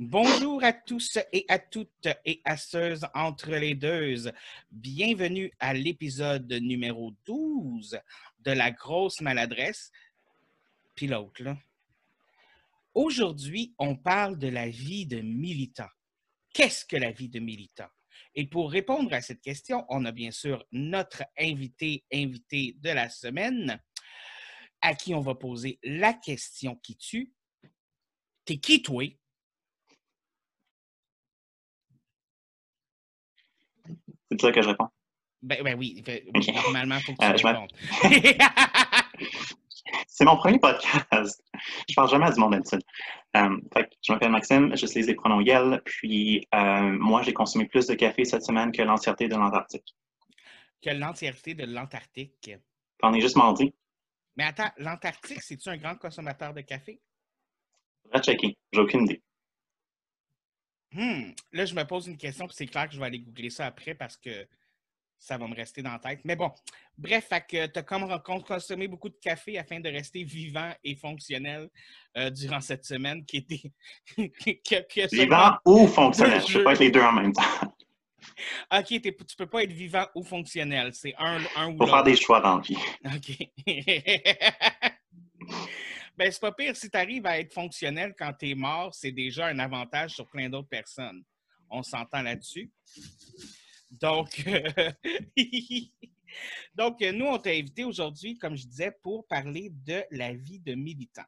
Bonjour à tous et à toutes et à ceux entre les deux. Bienvenue à l'épisode numéro 12 de La grosse maladresse. Puis l'autre, là. Aujourd'hui, on parle de la vie de militant. Qu'est-ce que la vie de militant? Et pour répondre à cette question, on a bien sûr notre invité, invité de la semaine, à qui on va poser la question qui tue. T'es qui, toi? C'est ça que je réponds. Ben, ben oui, normalement, il faut que tu Euh, répondes. C'est mon premier podcast. Je parle jamais à du monde d'habitude. Euh, je m'appelle Maxime, j'utilise les pronoms Yel, puis euh, moi, j'ai consommé plus de café cette semaine que l'entièreté de l'Antarctique. que l'entièreté de l'Antarctique. J'en ai juste mardi. Mais attends, l'Antarctique, c'est-tu un grand consommateur de café? Faudrait checker. J'ai aucune idée. Hmm, Là, je me pose une question, puis c'est clair que je vais aller googler ça après parce que ça va me rester dans la tête. Mais bon, bref, tu as comme con- consommé beaucoup de café afin de rester vivant et fonctionnel euh, durant cette semaine qui était. que, que Vivant ou fonctionnel. Je Je- peux pas être les deux en même temps. OK, tu peux pas être vivant ou fonctionnel. C'est un, un ou Faut faire l'autre. des choix dans la vie. OK. ben, c'est pas pire. Si tu arrives à être fonctionnel quand tu es mort, c'est déjà un avantage sur plein d'autres personnes. On s'entend là-dessus. Donc, euh, Donc, euh, nous, on t'a invité aujourd'hui, comme je disais, pour parler de la vie de militant.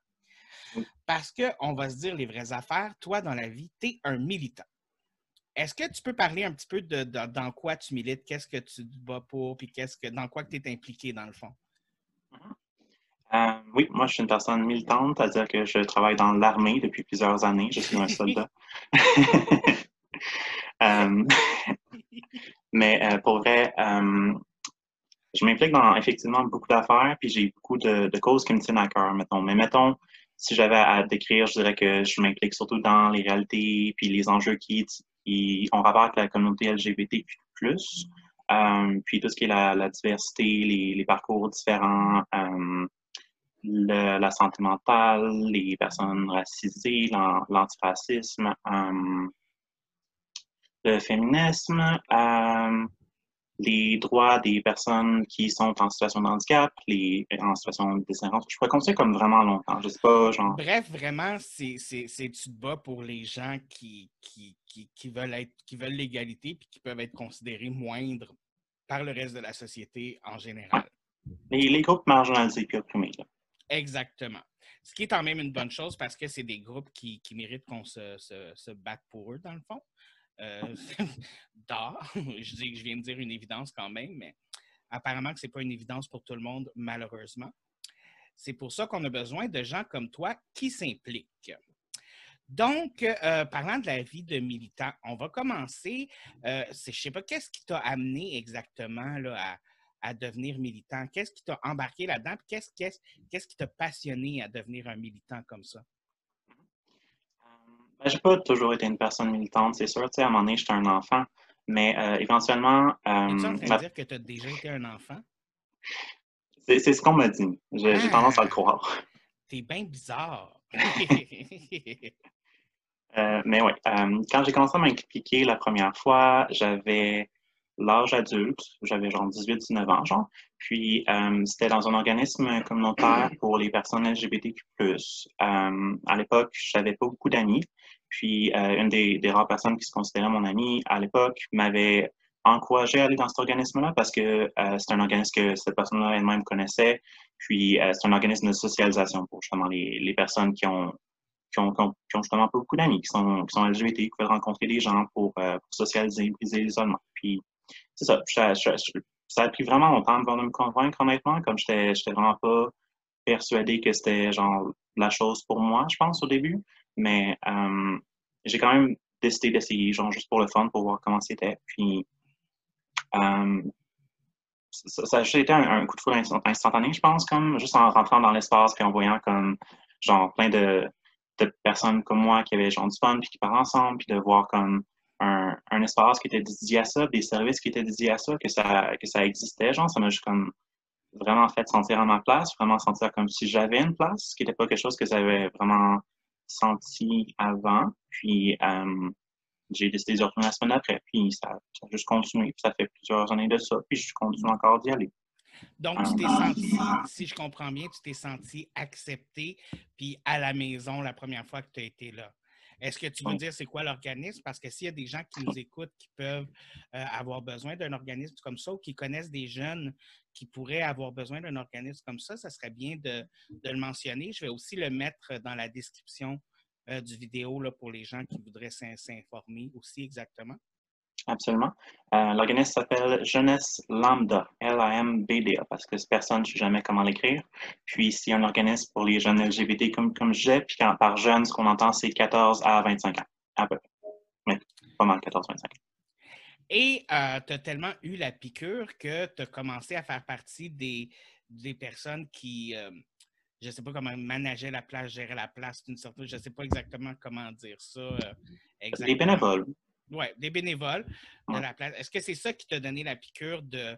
Parce qu'on va se dire les vraies affaires. Toi, dans la vie, tu es un militant. Est-ce que tu peux parler un petit peu de, dans quoi tu milites, qu'est-ce que tu bats pour, puis qu'est-ce que, dans quoi tu es impliqué, dans le fond? Euh, oui, moi, je suis une personne militante, c'est-à-dire que je travaille dans l'armée depuis plusieurs années. Je suis un soldat. Euh, mais euh, pour vrai, je m'implique dans effectivement beaucoup d'affaires, puis j'ai beaucoup de, causes qui me tiennent à cœur, mettons. Mais mettons, si j'avais à décrire, je dirais que je m'implique surtout dans les réalités, puis les enjeux qui, qui ont rapport avec la communauté LGBTQ+, euh, puis tout ce qui est la, diversité, les, parcours différents, le- la santé mentale, les personnes racisées, l'an- l'antiracisme, euh, le féminisme, euh, les droits des personnes qui sont en situation de handicap, les en situation de déshérence. Je pourrais continuer comme vraiment longtemps. Je sais pas, genre. Bref, vraiment, c'est tu te bats pour les gens qui, qui, qui, qui veulent être qui veulent l'égalité puis qui peuvent être considérés moindres par le reste de la société en général. Les, les groupes marginalisés puis opprimés. là. Exactement. Ce qui est quand même une bonne chose parce que c'est des groupes qui, qui méritent qu'on se, se, se batte pour eux, dans le fond. Euh, je dis que je viens de dire une évidence quand même, mais apparemment que ce n'est pas une évidence pour tout le monde, malheureusement. C'est pour ça qu'on a besoin de gens comme toi qui s'impliquent. Donc, euh, parlant de la vie de militant, on va commencer. euh, je ne sais pas, qu'est-ce qui t'a amené exactement là, à, à devenir militant? Qu'est-ce qui t'a embarqué là-dedans? Qu'est-ce qu'est-ce- qu'est-ce qui t'a passionné à devenir un militant comme ça? Ben, j'ai pas toujours été une personne militante, c'est sûr. Tu sais, à un moment donné, j'étais un enfant. Mais euh, éventuellement, euh, train ma- de dire que tu as déjà été un enfant? c'est c'est ce qu'on m'a dit. J'ai j'ai Ah. tendance à le croire. T'es bien bizarre. Euh, mais oui, euh, quand j'ai commencé à m'impliquer la première fois, j'avais l'âge adulte, j'avais genre 18-19 ans, genre. Puis euh, c'était dans un organisme communautaire pour les personnes LGBTQ+. Euh, à l'époque, j'avais pas beaucoup d'amis. Puis euh, une des, des rares personnes qui se considérait mon amie à l'époque m'avait encouragé à aller dans cet organisme-là parce que c'est un organisme que cette personne-là elle-même connaissait. Puis c'est un organisme de socialisation pour justement les, les personnes qui ont qui ont, qui ont, qui ont justement pas beaucoup d'amis, qui sont, qui sont LGBT, qui veulent rencontrer des gens pour, euh, pour socialiser, briser l'isolement. Puis, c'est ça. Ça, a pris vraiment longtemps avant de me convaincre, honnêtement, comme j'étais vraiment pas persuadé que c'était genre la chose pour moi, je pense, au début. Mais euh, j'ai quand même décidé d'essayer, genre juste pour le fun, pour voir comment c'était. Puis, euh, ça, a juste été un, coup de foudre instant- instantané, je pense, comme juste en rentrant dans l'espace puis en voyant comme genre plein de, de personnes comme moi qui avaient genre du fun puis qui parlent ensemble puis de voir comme un, un espace qui était dédié à ça, des services qui étaient dédiés à ça, que ça, que ça existait, genre, ça m'a juste comme vraiment fait sentir à ma place, vraiment sentir comme si j'avais une place, ce qui n'était pas quelque chose que j'avais vraiment senti avant. Puis j'ai décidé de retourner la semaine après. Puis ça, a juste continué. Puis ça fait plusieurs années de ça. Puis je continue encore d'y aller. Donc, tu t'es senti, si je comprends bien, tu t'es senti accepté, puis à la maison la première fois que tu as été là. Est-ce que tu veux dire c'est quoi l'organisme? Parce que s'il y a des gens qui nous écoutent qui peuvent euh, avoir besoin d'un organisme comme ça ou qui connaissent des jeunes qui pourraient avoir besoin d'un organisme comme ça, ça serait bien de, le mentionner. Je vais aussi le mettre dans la description euh, du vidéo là, pour les gens qui voudraient s'informer aussi exactement. Absolument. Euh, l'organisme s'appelle Jeunesse Lambda, L-A-M-B-D-A, parce que personne ne sait jamais comment l'écrire. Puis, c'est un organisme pour les jeunes LGBT, comme, comme je disais. Puis, par jeunes, ce qu'on entend, c'est 14 à 25 ans, à peu près. Mais pas mal 14-25 Et euh, tu as tellement eu la piqûre que tu as commencé à faire partie des, des personnes qui, euh, je ne sais pas comment manager la place, gérer la place d'une certaine. Je ne sais pas exactement comment dire ça. exactement. Les bénévoles. Oui, des bénévoles de la place. Est-ce que c'est ça qui t'a donné la piqûre de,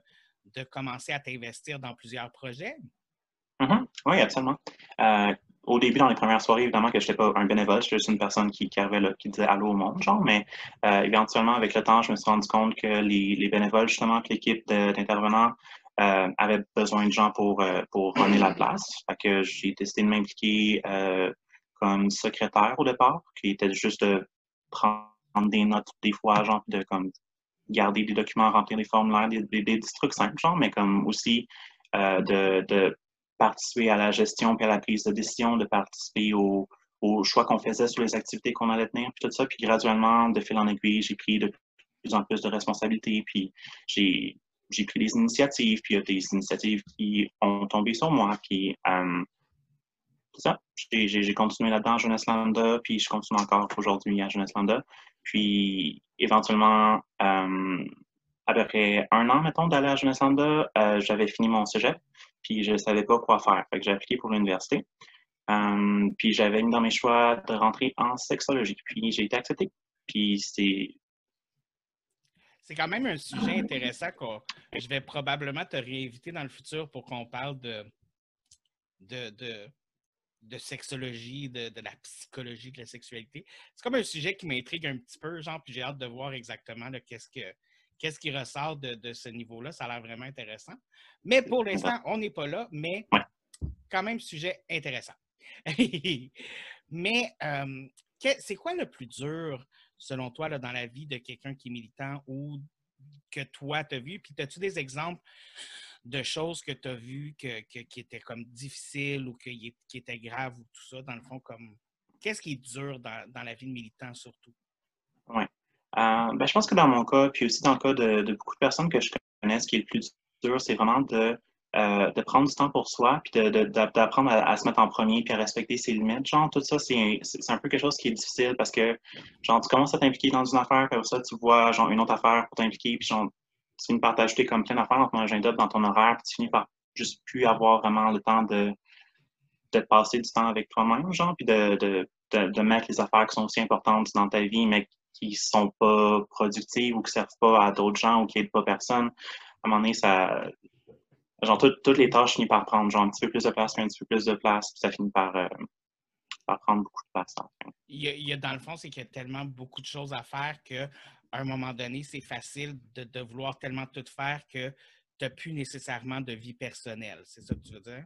de commencer à t'investir dans plusieurs projets? Mm-hmm. Oui, absolument. Euh, au début, dans les premières soirées, évidemment que je n'étais pas un bénévole, j'étais juste une personne qui, qui arrivait là, qui disait allô au monde, genre, mais euh, éventuellement, avec le temps, je me suis rendu compte que les, les bénévoles, justement, que l'équipe d'intervenants euh, avait besoin de gens pour, pour runner la place. Fait que j'ai décidé de m'impliquer comme secrétaire au départ, qui était juste de prendre prendre des notes des fois, genre, de comme garder des documents, remplir des formulaires, des, des, trucs simples, genre, mais comme aussi euh, de, de, participer à la gestion puis à la prise de décision, de participer au, au choix qu'on faisait sur les activités qu'on allait tenir, puis tout ça. Puis graduellement, de fil en aiguille, j'ai pris de plus en plus de responsabilités, puis j'ai j'ai pris des initiatives, puis il y a des initiatives qui ont tombé sur moi, puis euh, ça. J'ai continué là-dedans à Jeunesse Lambda, puis je continue encore aujourd'hui à Jeunesse Lambda. Puis, éventuellement, euh, après un an, mettons, d'aller à Jeunesse Lambda, euh, j'avais fini mon cégep, puis je ne savais pas quoi faire. Fait que j'ai appliqué pour l'université. Euh, puis, j'avais mis dans mes choix de rentrer en sexologie. Puis, j'ai été accepté. Puis, c'est c'est quand même un sujet intéressant que je vais probablement te réinviter dans le futur pour qu'on parle de, de, de sexologie, de, la psychologie de la sexualité. C'est comme un sujet qui m'intrigue un petit peu, genre, puis j'ai hâte de voir exactement qu'est-ce que qu'est-ce qui ressort de, ce niveau-là. Ça a l'air vraiment intéressant. Mais pour l'instant, on n'est pas là, mais quand même sujet intéressant. mais euh, c'est quoi le plus dur, selon toi, là, dans la vie de quelqu'un qui est militant ou que toi, tu as vu? Puis, as-tu des exemples de choses que tu as vues qui étaient comme difficiles ou qui, étaient graves ou tout ça, dans le fond, comme qu'est-ce qui est dur dans, la vie de militant surtout? Oui. Euh, ben, je pense que dans mon cas, puis aussi dans le cas de, beaucoup de personnes que je connais, ce qui est le plus dur, c'est vraiment de, euh, de prendre du temps pour soi, puis d'apprendre à, se mettre en premier, puis à respecter ses limites. Genre, tout ça, c'est un peu quelque chose qui est difficile parce que, genre, tu commences à t'impliquer dans une affaire, puis après ça, tu vois, genre, une autre affaire pour t'impliquer, puis genre, tu finis par t'ajouter comme plein d'affaires dans ton agenda, dans ton horaire, puis tu finis par juste plus avoir vraiment le temps de, de passer du temps avec toi-même, genre, puis de, de, de, mettre les affaires qui sont aussi importantes dans ta vie, mais qui sont pas productives ou qui servent pas à d'autres gens ou qui aident pas personne. À un moment donné, ça. Genre, toutes les tâches finissent par prendre genre un petit peu plus de place, un petit peu plus de place, puis ça finit par, euh, prendre beaucoup de place. Il y a, dans le fond, c'est qu'il y a tellement beaucoup de choses à faire que à un moment donné, c'est facile de, vouloir tellement tout faire que tu n'as plus nécessairement de vie personnelle. C'est ça que tu veux dire?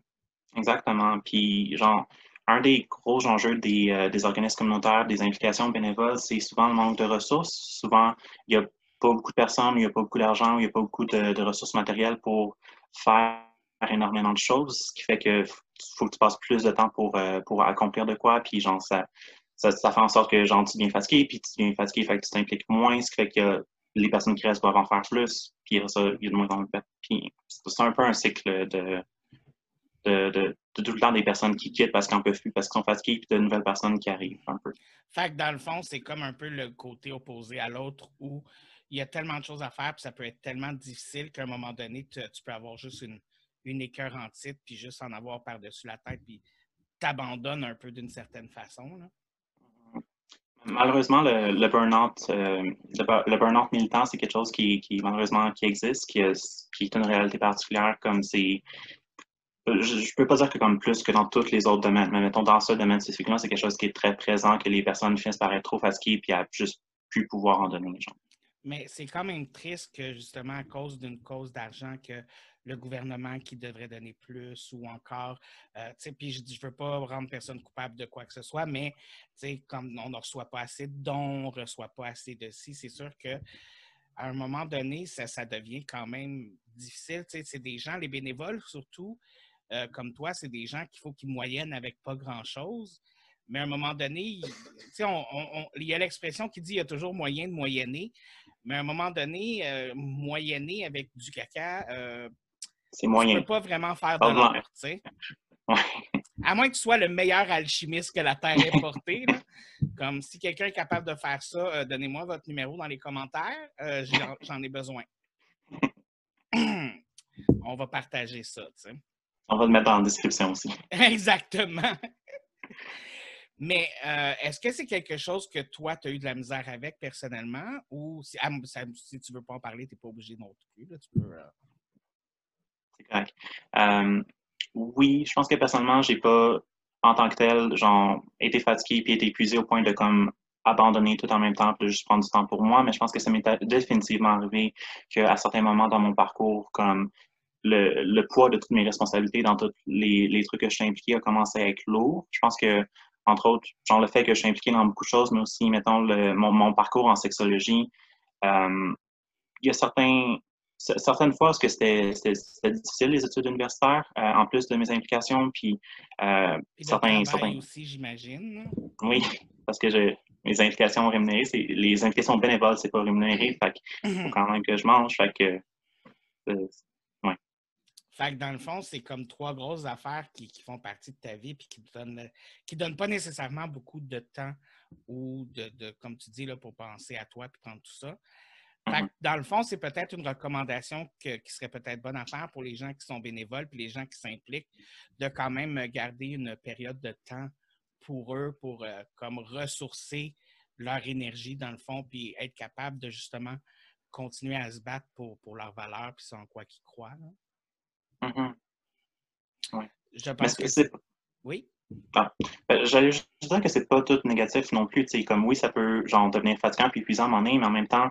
Exactement. Puis, genre, un des gros enjeux des, euh, organismes communautaires, des implications bénévoles, c'est souvent le manque de ressources. Souvent, il n'y a pas beaucoup de personnes, il n'y a pas beaucoup d'argent, il n'y a pas beaucoup de, ressources matérielles pour faire énormément de choses, ce qui fait que faut que tu passes plus de temps pour, euh, pour accomplir de quoi, puis genre, ça, ça, fait en sorte que genre, tu viens fatigué, puis tu viens fatigué, fait que tu t'impliques moins, ce qui fait que les personnes qui restent doivent en faire plus, puis ça, il y a de moins en moins Puis c'est un peu un cycle de, de, de, tout le temps des personnes qui quittent parce n'en peuvent plus, parce qu'ils sont fatigués, puis de nouvelles personnes qui arrivent un peu. Fait que dans le fond, c'est comme un peu le côté opposé à l'autre où il y a tellement de choses à faire, puis ça peut être tellement difficile qu'à un moment donné, tu, peux avoir juste une, une écœur en titre, puis juste en avoir par-dessus la tête, puis t'abandonnes un peu d'une certaine façon. Là. Malheureusement, le, le burn-out euh, le, burn militant, c'est quelque chose qui, qui, malheureusement qui existe, qui, qui est une réalité particulière, comme c'est je, ne peux pas dire que comme plus que dans tous les autres domaines, mais mettons dans ce domaine spécifiquement, c'est quelque chose qui est très présent, que les personnes finissent par être trop fatiguées puis à juste plus pouvoir en donner aux gens. Mais c'est quand même triste que justement à cause d'une cause d'argent que le gouvernement qui devrait donner plus ou encore, euh, tu sais, puis je ne veux pas rendre personne coupable de quoi que ce soit, mais tu sais, comme on ne reçoit pas assez de dons, on ne reçoit pas assez de ci, c'est sûr que à un moment donné, ça, devient quand même difficile. Tu sais, c'est des gens, les bénévoles surtout, euh, comme toi, c'est des gens qu'il faut qu'ils moyennent avec pas grand-chose. Mais à un moment donné, il y a l'expression qui dit qu'il y a toujours moyen de moyenner. Mais à un moment donné, euh, moyenner avec du caca, euh, c'est moyen. Tu peux pas vraiment faire de l'or, tu sais. À moins que tu sois le meilleur alchimiste que la Terre ait porté. Comme si quelqu'un est capable de faire ça, donnez-moi votre numéro dans les commentaires. J'en ai besoin. On va partager ça, tu sais. On va le mettre dans la description aussi. Exactement. Mais euh, est-ce que c'est quelque chose que toi, tu as eu de la misère avec personnellement ou si, tu ne veux pas en parler, tu n'es pas obligé non plus. Là, tu peux, euh C'est correct. Oui, je pense que personnellement, j'ai pas, en tant que tel, genre, été fatigué et été épuisé au point de comme abandonner tout en même temps, de juste prendre du temps pour moi, mais je pense que ça m'est définitivement arrivé qu'à certains moments dans mon parcours, comme le, poids de toutes mes responsabilités dans tous les, trucs que je suis impliqué a commencé à être lourd. Je pense que, entre autres, genre le fait que je suis impliqué dans beaucoup de choses, mais aussi, mettons, mon, parcours en sexologie, euh, il y a certains, certaines fois, parce que c'était difficile, les études universitaires, euh, en plus de mes implications, puis, euh, certains, certains... aussi, j'imagine. Oui, parce que mes implications rémunérées, les implications bénévoles, c'est pas rémunéré, fait qu'il faut mhm. quand même que je mange, fait que fait que dans le fond, c'est comme trois grosses affaires qui, font partie de ta vie et qui ne donnent, qui pas nécessairement beaucoup de temps ou de, comme tu dis, là, pour penser à toi et prendre tout ça. Fait que dans le fond, c'est peut-être une recommandation qui serait peut-être bonne à faire pour les gens qui sont bénévoles et les gens qui s'impliquent, de quand même garder une période de temps pour eux, pour euh, comme ressourcer leur énergie dans le fond, puis être capable de justement continuer à se battre pour, pour leurs valeurs, puis en quoi qu'ils croient. Mm-hmm. Je pense que, c'est. Oui? Ah. Ben, j'allais juste dire que c'est pas tout négatif non plus. Comme oui, ça peut genre devenir fatigant puis épuisant moment donné, mais en même temps,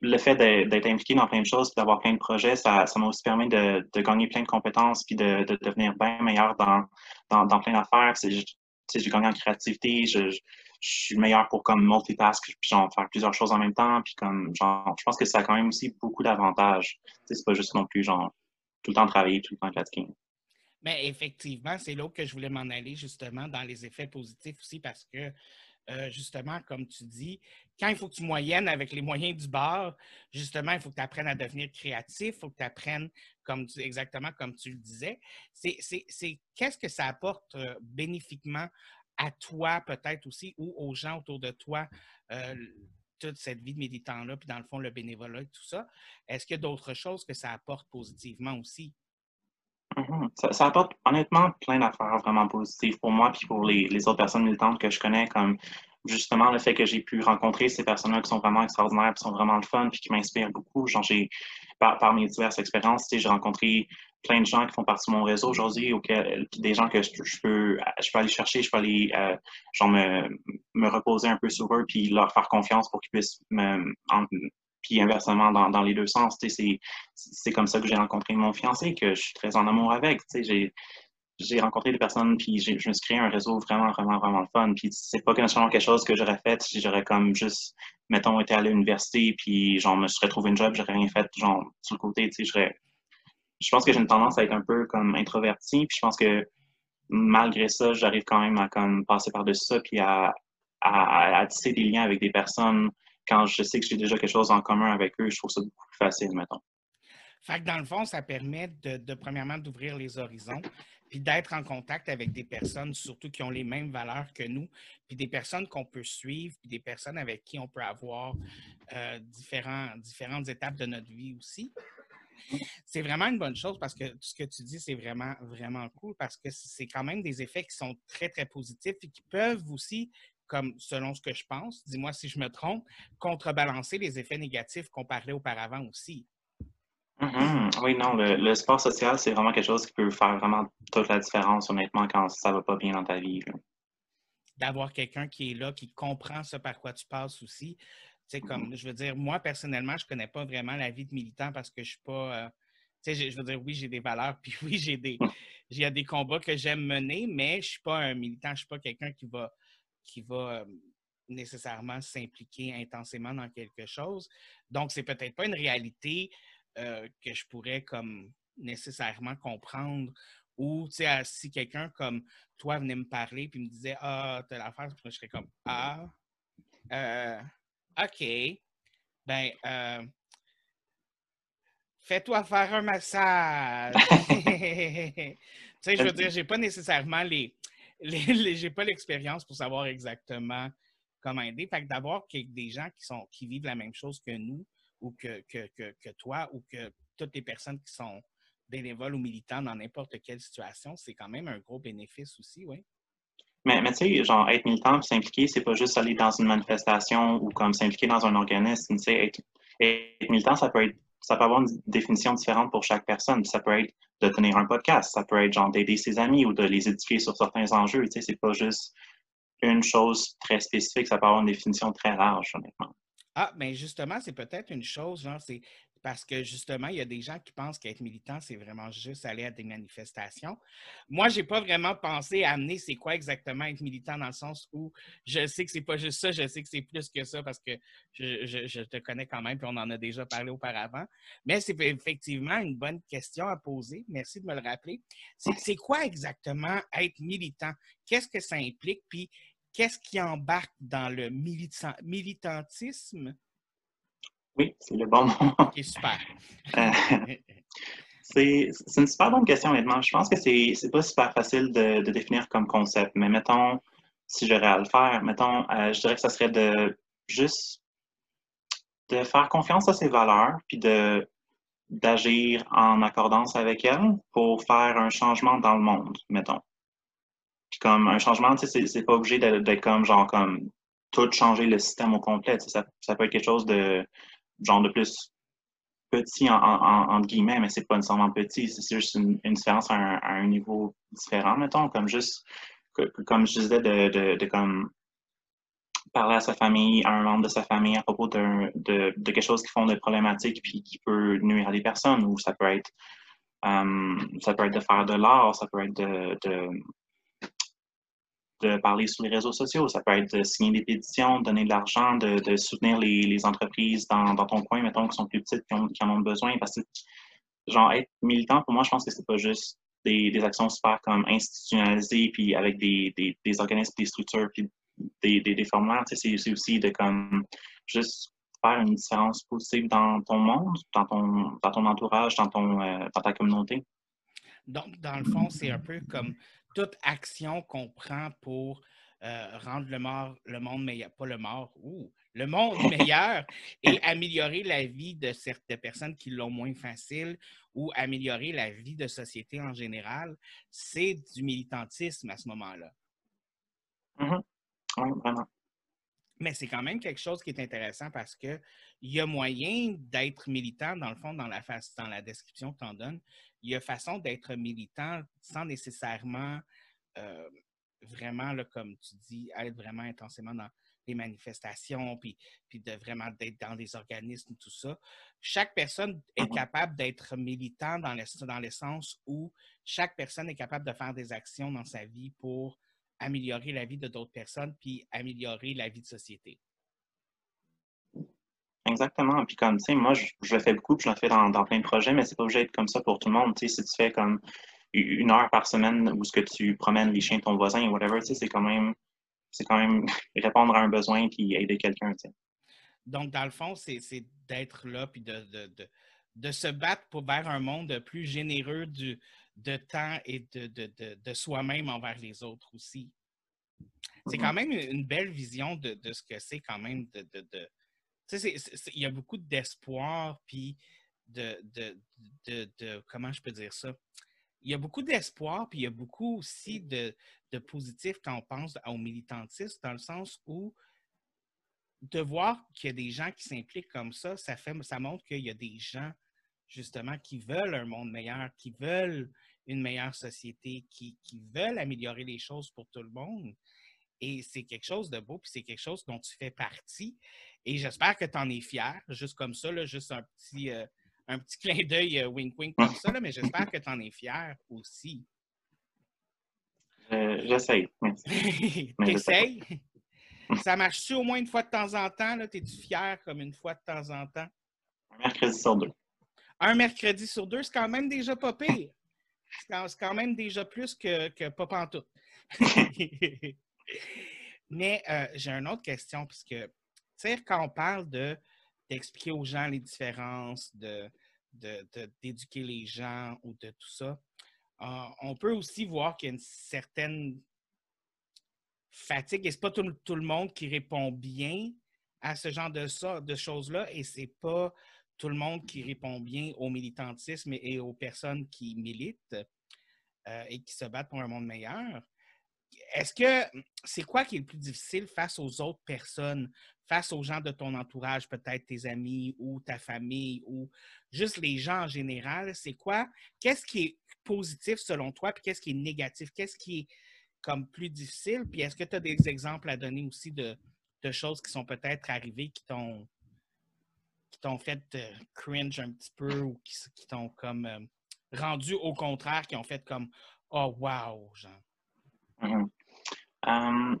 le fait d'être impliqué dans plein de choses, d'avoir plein de projets, ça, m'a aussi permis de, gagner plein de compétences puis de, devenir bien meilleur dans, dans, plein d'affaires. J'ai gagné en créativité, je, suis meilleur pour comme multitask, puis genre faire plusieurs choses en même temps, puis comme genre, je pense que ça a quand même aussi beaucoup d'avantages. C'est pas juste non plus genre tout le temps travailler, tout le temps pratiquer. Mais effectivement, c'est là que je voulais m'en aller justement dans les effets positifs aussi parce que euh, justement, comme tu dis, quand il faut que tu moyennes avec les moyens du bar, justement, il faut que tu apprennes à devenir créatif, il faut que tu apprennes comme exactement comme tu le disais. C'est qu'est-ce que ça apporte euh, bénéfiquement à toi peut-être aussi ou aux gens autour de toi euh, toute cette vie de méditant-là, puis dans le fond, le bénévolat et tout ça, est-ce qu'il y a d'autres choses que ça apporte positivement aussi? Mm-hmm. ça, apporte honnêtement plein d'affaires vraiment positives pour moi puis pour les, autres personnes militantes que je connais, comme justement le fait que j'ai pu rencontrer ces personnes-là qui sont vraiment extraordinaires, qui sont vraiment le fun, puis qui m'inspirent beaucoup. Genre, j'ai, par, mes diverses expériences, j'ai rencontré plein de gens qui font partie de mon réseau aujourd'hui, des gens que je, peux, je peux aller chercher, je peux aller euh, genre me, reposer un peu sur eux, puis leur faire confiance pour qu'ils puissent me, puis inversement dans, les deux sens. C'est comme ça que j'ai rencontré mon fiancé, que je suis très en amour avec. J'ai rencontré des personnes, puis je me suis créé un réseau vraiment, vraiment, vraiment le fun. Puis c'est pas nécessairement quelque chose que j'aurais fait si j'aurais comme juste, mettons, été à l'université, puis genre, me serais trouvé une job, j'aurais rien fait, genre, sur le côté, tu sais, je pense que j'ai une tendance à être un peu comme introverti, puis je pense que malgré ça, j'arrive quand même à comme passer par-dessus ça, puis à, à, tisser des liens avec des personnes quand je sais que j'ai déjà quelque chose en commun avec eux, je trouve ça beaucoup plus facile, mettons. Fait que dans le fond, ça permet de, premièrement d'ouvrir les horizons, puis d'être en contact avec des personnes, surtout qui ont les mêmes valeurs que nous, puis des personnes qu'on peut suivre, puis des personnes avec qui on peut avoir euh, différents, différentes étapes de notre vie aussi. C'est vraiment une bonne chose parce que ce que tu dis, c'est vraiment, vraiment cool parce que c'est quand même des effets qui sont très, très positifs et qui peuvent aussi comme selon ce que je pense, dis-moi si je me trompe, contrebalancer les effets négatifs qu'on parlait auparavant aussi. Mm-hmm. Oui, non, le, sport social, c'est vraiment quelque chose qui peut faire vraiment toute la différence, honnêtement, quand ça va pas bien dans ta vie. D'avoir quelqu'un qui est là, qui comprend ce par quoi tu passes aussi. Tu comme, je veux dire, moi, personnellement, je connais pas vraiment la vie de militant parce que je suis pas. Euh, tu sais, je veux dire, oui, j'ai des valeurs, puis oui, j'ai des. Il y a des combats que j'aime mener, mais je suis pas un militant, je suis pas quelqu'un qui va qui va euh, nécessairement s'impliquer intensément dans quelque chose. Donc, c'est peut-être pas une réalité euh, que je pourrais comme nécessairement comprendre. Ou si quelqu'un comme toi venait me parler puis me disait Ah, t'as l'affaire, je serais comme Ah, euh, OK. Ben, euh, fais-toi faire un massage. tu sais, je veux dire, j'ai pas nécessairement les. les, j'ai pas l'expérience pour savoir exactement comment aider. Fait que d'avoir des gens qui sont qui vivent la même chose que nous, ou que, que, que, toi ou que toutes les personnes qui sont bénévoles ou militants dans n'importe quelle situation, c'est quand même un gros bénéfice aussi, oui. Mais, mais tu sais, genre, être militant s'impliquer, c'est pas juste aller dans une manifestation ou comme s'impliquer dans un organisme. Tu sais, être, militant, ça peut être ça peut avoir une définition différente pour chaque personne. Ça peut être de tenir un podcast, ça peut être genre d'aider ses amis ou de les éduquer sur certains enjeux. Tu sais, c'est pas juste une chose très spécifique, ça peut avoir une définition très large, honnêtement. Ah, mais justement, c'est peut-être une chose, genre, c'est parce que justement, il y a des gens qui pensent qu'être militant, c'est vraiment juste aller à des manifestations. Moi, je n'ai pas vraiment pensé à amener c'est quoi exactement être militant dans le sens où je sais que c'est pas juste ça, je sais que c'est plus que ça parce que je, te connais quand même, puis on en a déjà parlé auparavant. Mais c'est effectivement une bonne question à poser. Merci de me le rappeler. C'est quoi exactement être militant? Qu'est-ce que ça implique? Puis qu'est-ce qui embarque dans le militantisme? Oui, c'est le bon mot. C'est super. Euh, c'est une super bonne question, honnêtement. Je pense que c'est pas super facile de, définir comme concept, mais mettons, si j'aurais à le faire, mettons, euh, je dirais que ça serait de juste de faire confiance à ses valeurs, puis de d'agir en accordance avec elles pour faire un changement dans le monde, mettons comme un changement, tu sais, c'est pas obligé d'être comme genre comme tout changer le système au complet. Ça, peut être quelque chose de genre de plus petit en, entre guillemets, mais c'est pas nécessairement petit, c'est juste une, différence à un, niveau différent, mettons, comme juste comme je disais, de, de, comme parler à sa famille, à un membre de sa famille à propos de, de, quelque chose qui font des problématiques puis qui peut nuire à des personnes, ou ça peut être euh, ça peut être de faire de l'art, ça peut être de, de parler sur les réseaux sociaux. Ça peut être de signer des pétitions, donner de l'argent, de, soutenir les, entreprises dans, ton coin, mettons, qui sont plus petites, qui, en ont besoin. Parce que, genre, être militant, pour moi, je pense que c'est pas juste des, actions super comme institutionnalisées, puis avec des, organismes, des structures, puis des, des, formulaires. c'est aussi de comme juste faire une différence positive dans ton monde, dans ton, ton entourage, dans, ton, euh, dans ta communauté. Donc, dans le fond, c'est un peu comme toute action qu'on prend pour euh, rendre le, mort, le monde meilleur, pas le mort, ou le monde meilleur et améliorer la vie de certaines personnes qui l'ont moins facile ou améliorer la vie de société en général, c'est du militantisme à ce moment-là. Oui, vraiment. Mais c'est quand même quelque chose qui est intéressant parce qu'il y a moyen d'être militant, dans le fond, dans la, face, dans la description que tu en donnes, il y a façon d'être militant sans nécessairement euh, vraiment, là, comme tu dis, être vraiment intensément dans les manifestations, puis, puis de vraiment d'être dans des organismes, tout ça. Chaque personne est mm-hmm. capable d'être militant dans, dans le sens où chaque personne est capable de faire des actions dans sa vie pour améliorer la vie de d'autres personnes, puis améliorer la vie de société. Exactement. Puis comme, tu sais, moi, je, le fais beaucoup, puis je le fais dans, plein de projets, mais c'est pas obligé d'être comme ça pour tout le monde. Tu sais, si tu fais comme une heure par semaine où ce que tu promènes les chiens de ton voisin, whatever, tu sais, c'est quand même c'est quand même répondre à un besoin puis aider quelqu'un, tu sais. Donc, dans le fond, c'est d'être là puis de, de, de, se battre pour vers un monde plus généreux du, de temps et de, de soi-même envers les autres aussi. C'est quand mm-hmm. même une belle vision de, ce que c'est quand même de, il y a beaucoup d'espoir, puis de, de, Comment je peux dire ça? Il y a beaucoup d'espoir, puis il y a beaucoup aussi de, de positif quand on pense au militantisme, dans le sens où de voir qu'il y a des gens qui s'impliquent comme ça, ça, fait, ça montre qu'il y a des gens justement, qui veulent un monde meilleur, qui veulent une meilleure société, qui, qui veulent améliorer les choses pour tout le monde. Et c'est quelque chose de beau, puis c'est quelque chose dont tu fais partie. Et j'espère que tu en es fier, juste comme ça, là, juste un petit, euh, un petit clin d'œil euh, wink-wink comme ça, là, mais j'espère que tu en es fier aussi. Euh, J'essaye. T'essayes? ça marche-tu au moins une fois de temps en temps? Es-tu fier comme une fois de temps en temps? Un mercredi sur deux. Un mercredi sur deux, c'est quand même déjà pas pire. C'est quand, même déjà plus que, que pas pantoute. Mais euh, j'ai une autre question, puisque, quand on parle de d'expliquer aux gens les différences, d'éduquer les gens ou de tout ça, euh, on peut aussi voir qu'il y a une certaine fatigue et c'est pas tout, le monde qui répond bien à ce genre de choses-là et c'est pas tout le monde qui répond bien au militantisme et, aux personnes qui militent euh, et qui se battent pour un monde meilleur est-ce que c'est quoi qui est le plus difficile face aux autres personnes, face aux gens de ton entourage, peut-être tes amis ou ta famille ou juste les gens en général? C'est quoi? Qu'est-ce qui est positif selon toi, puis qu'est-ce qui est négatif? Qu'est-ce qui est comme plus difficile? Puis est-ce que tu as des exemples à donner aussi de, choses qui sont peut-être arrivées qui t'ont qui t'ont fait cringe un petit peu ou qui, t'ont comme euh, rendu au contraire, qui ont fait comme Oh wow, genre. Mhm. Euh,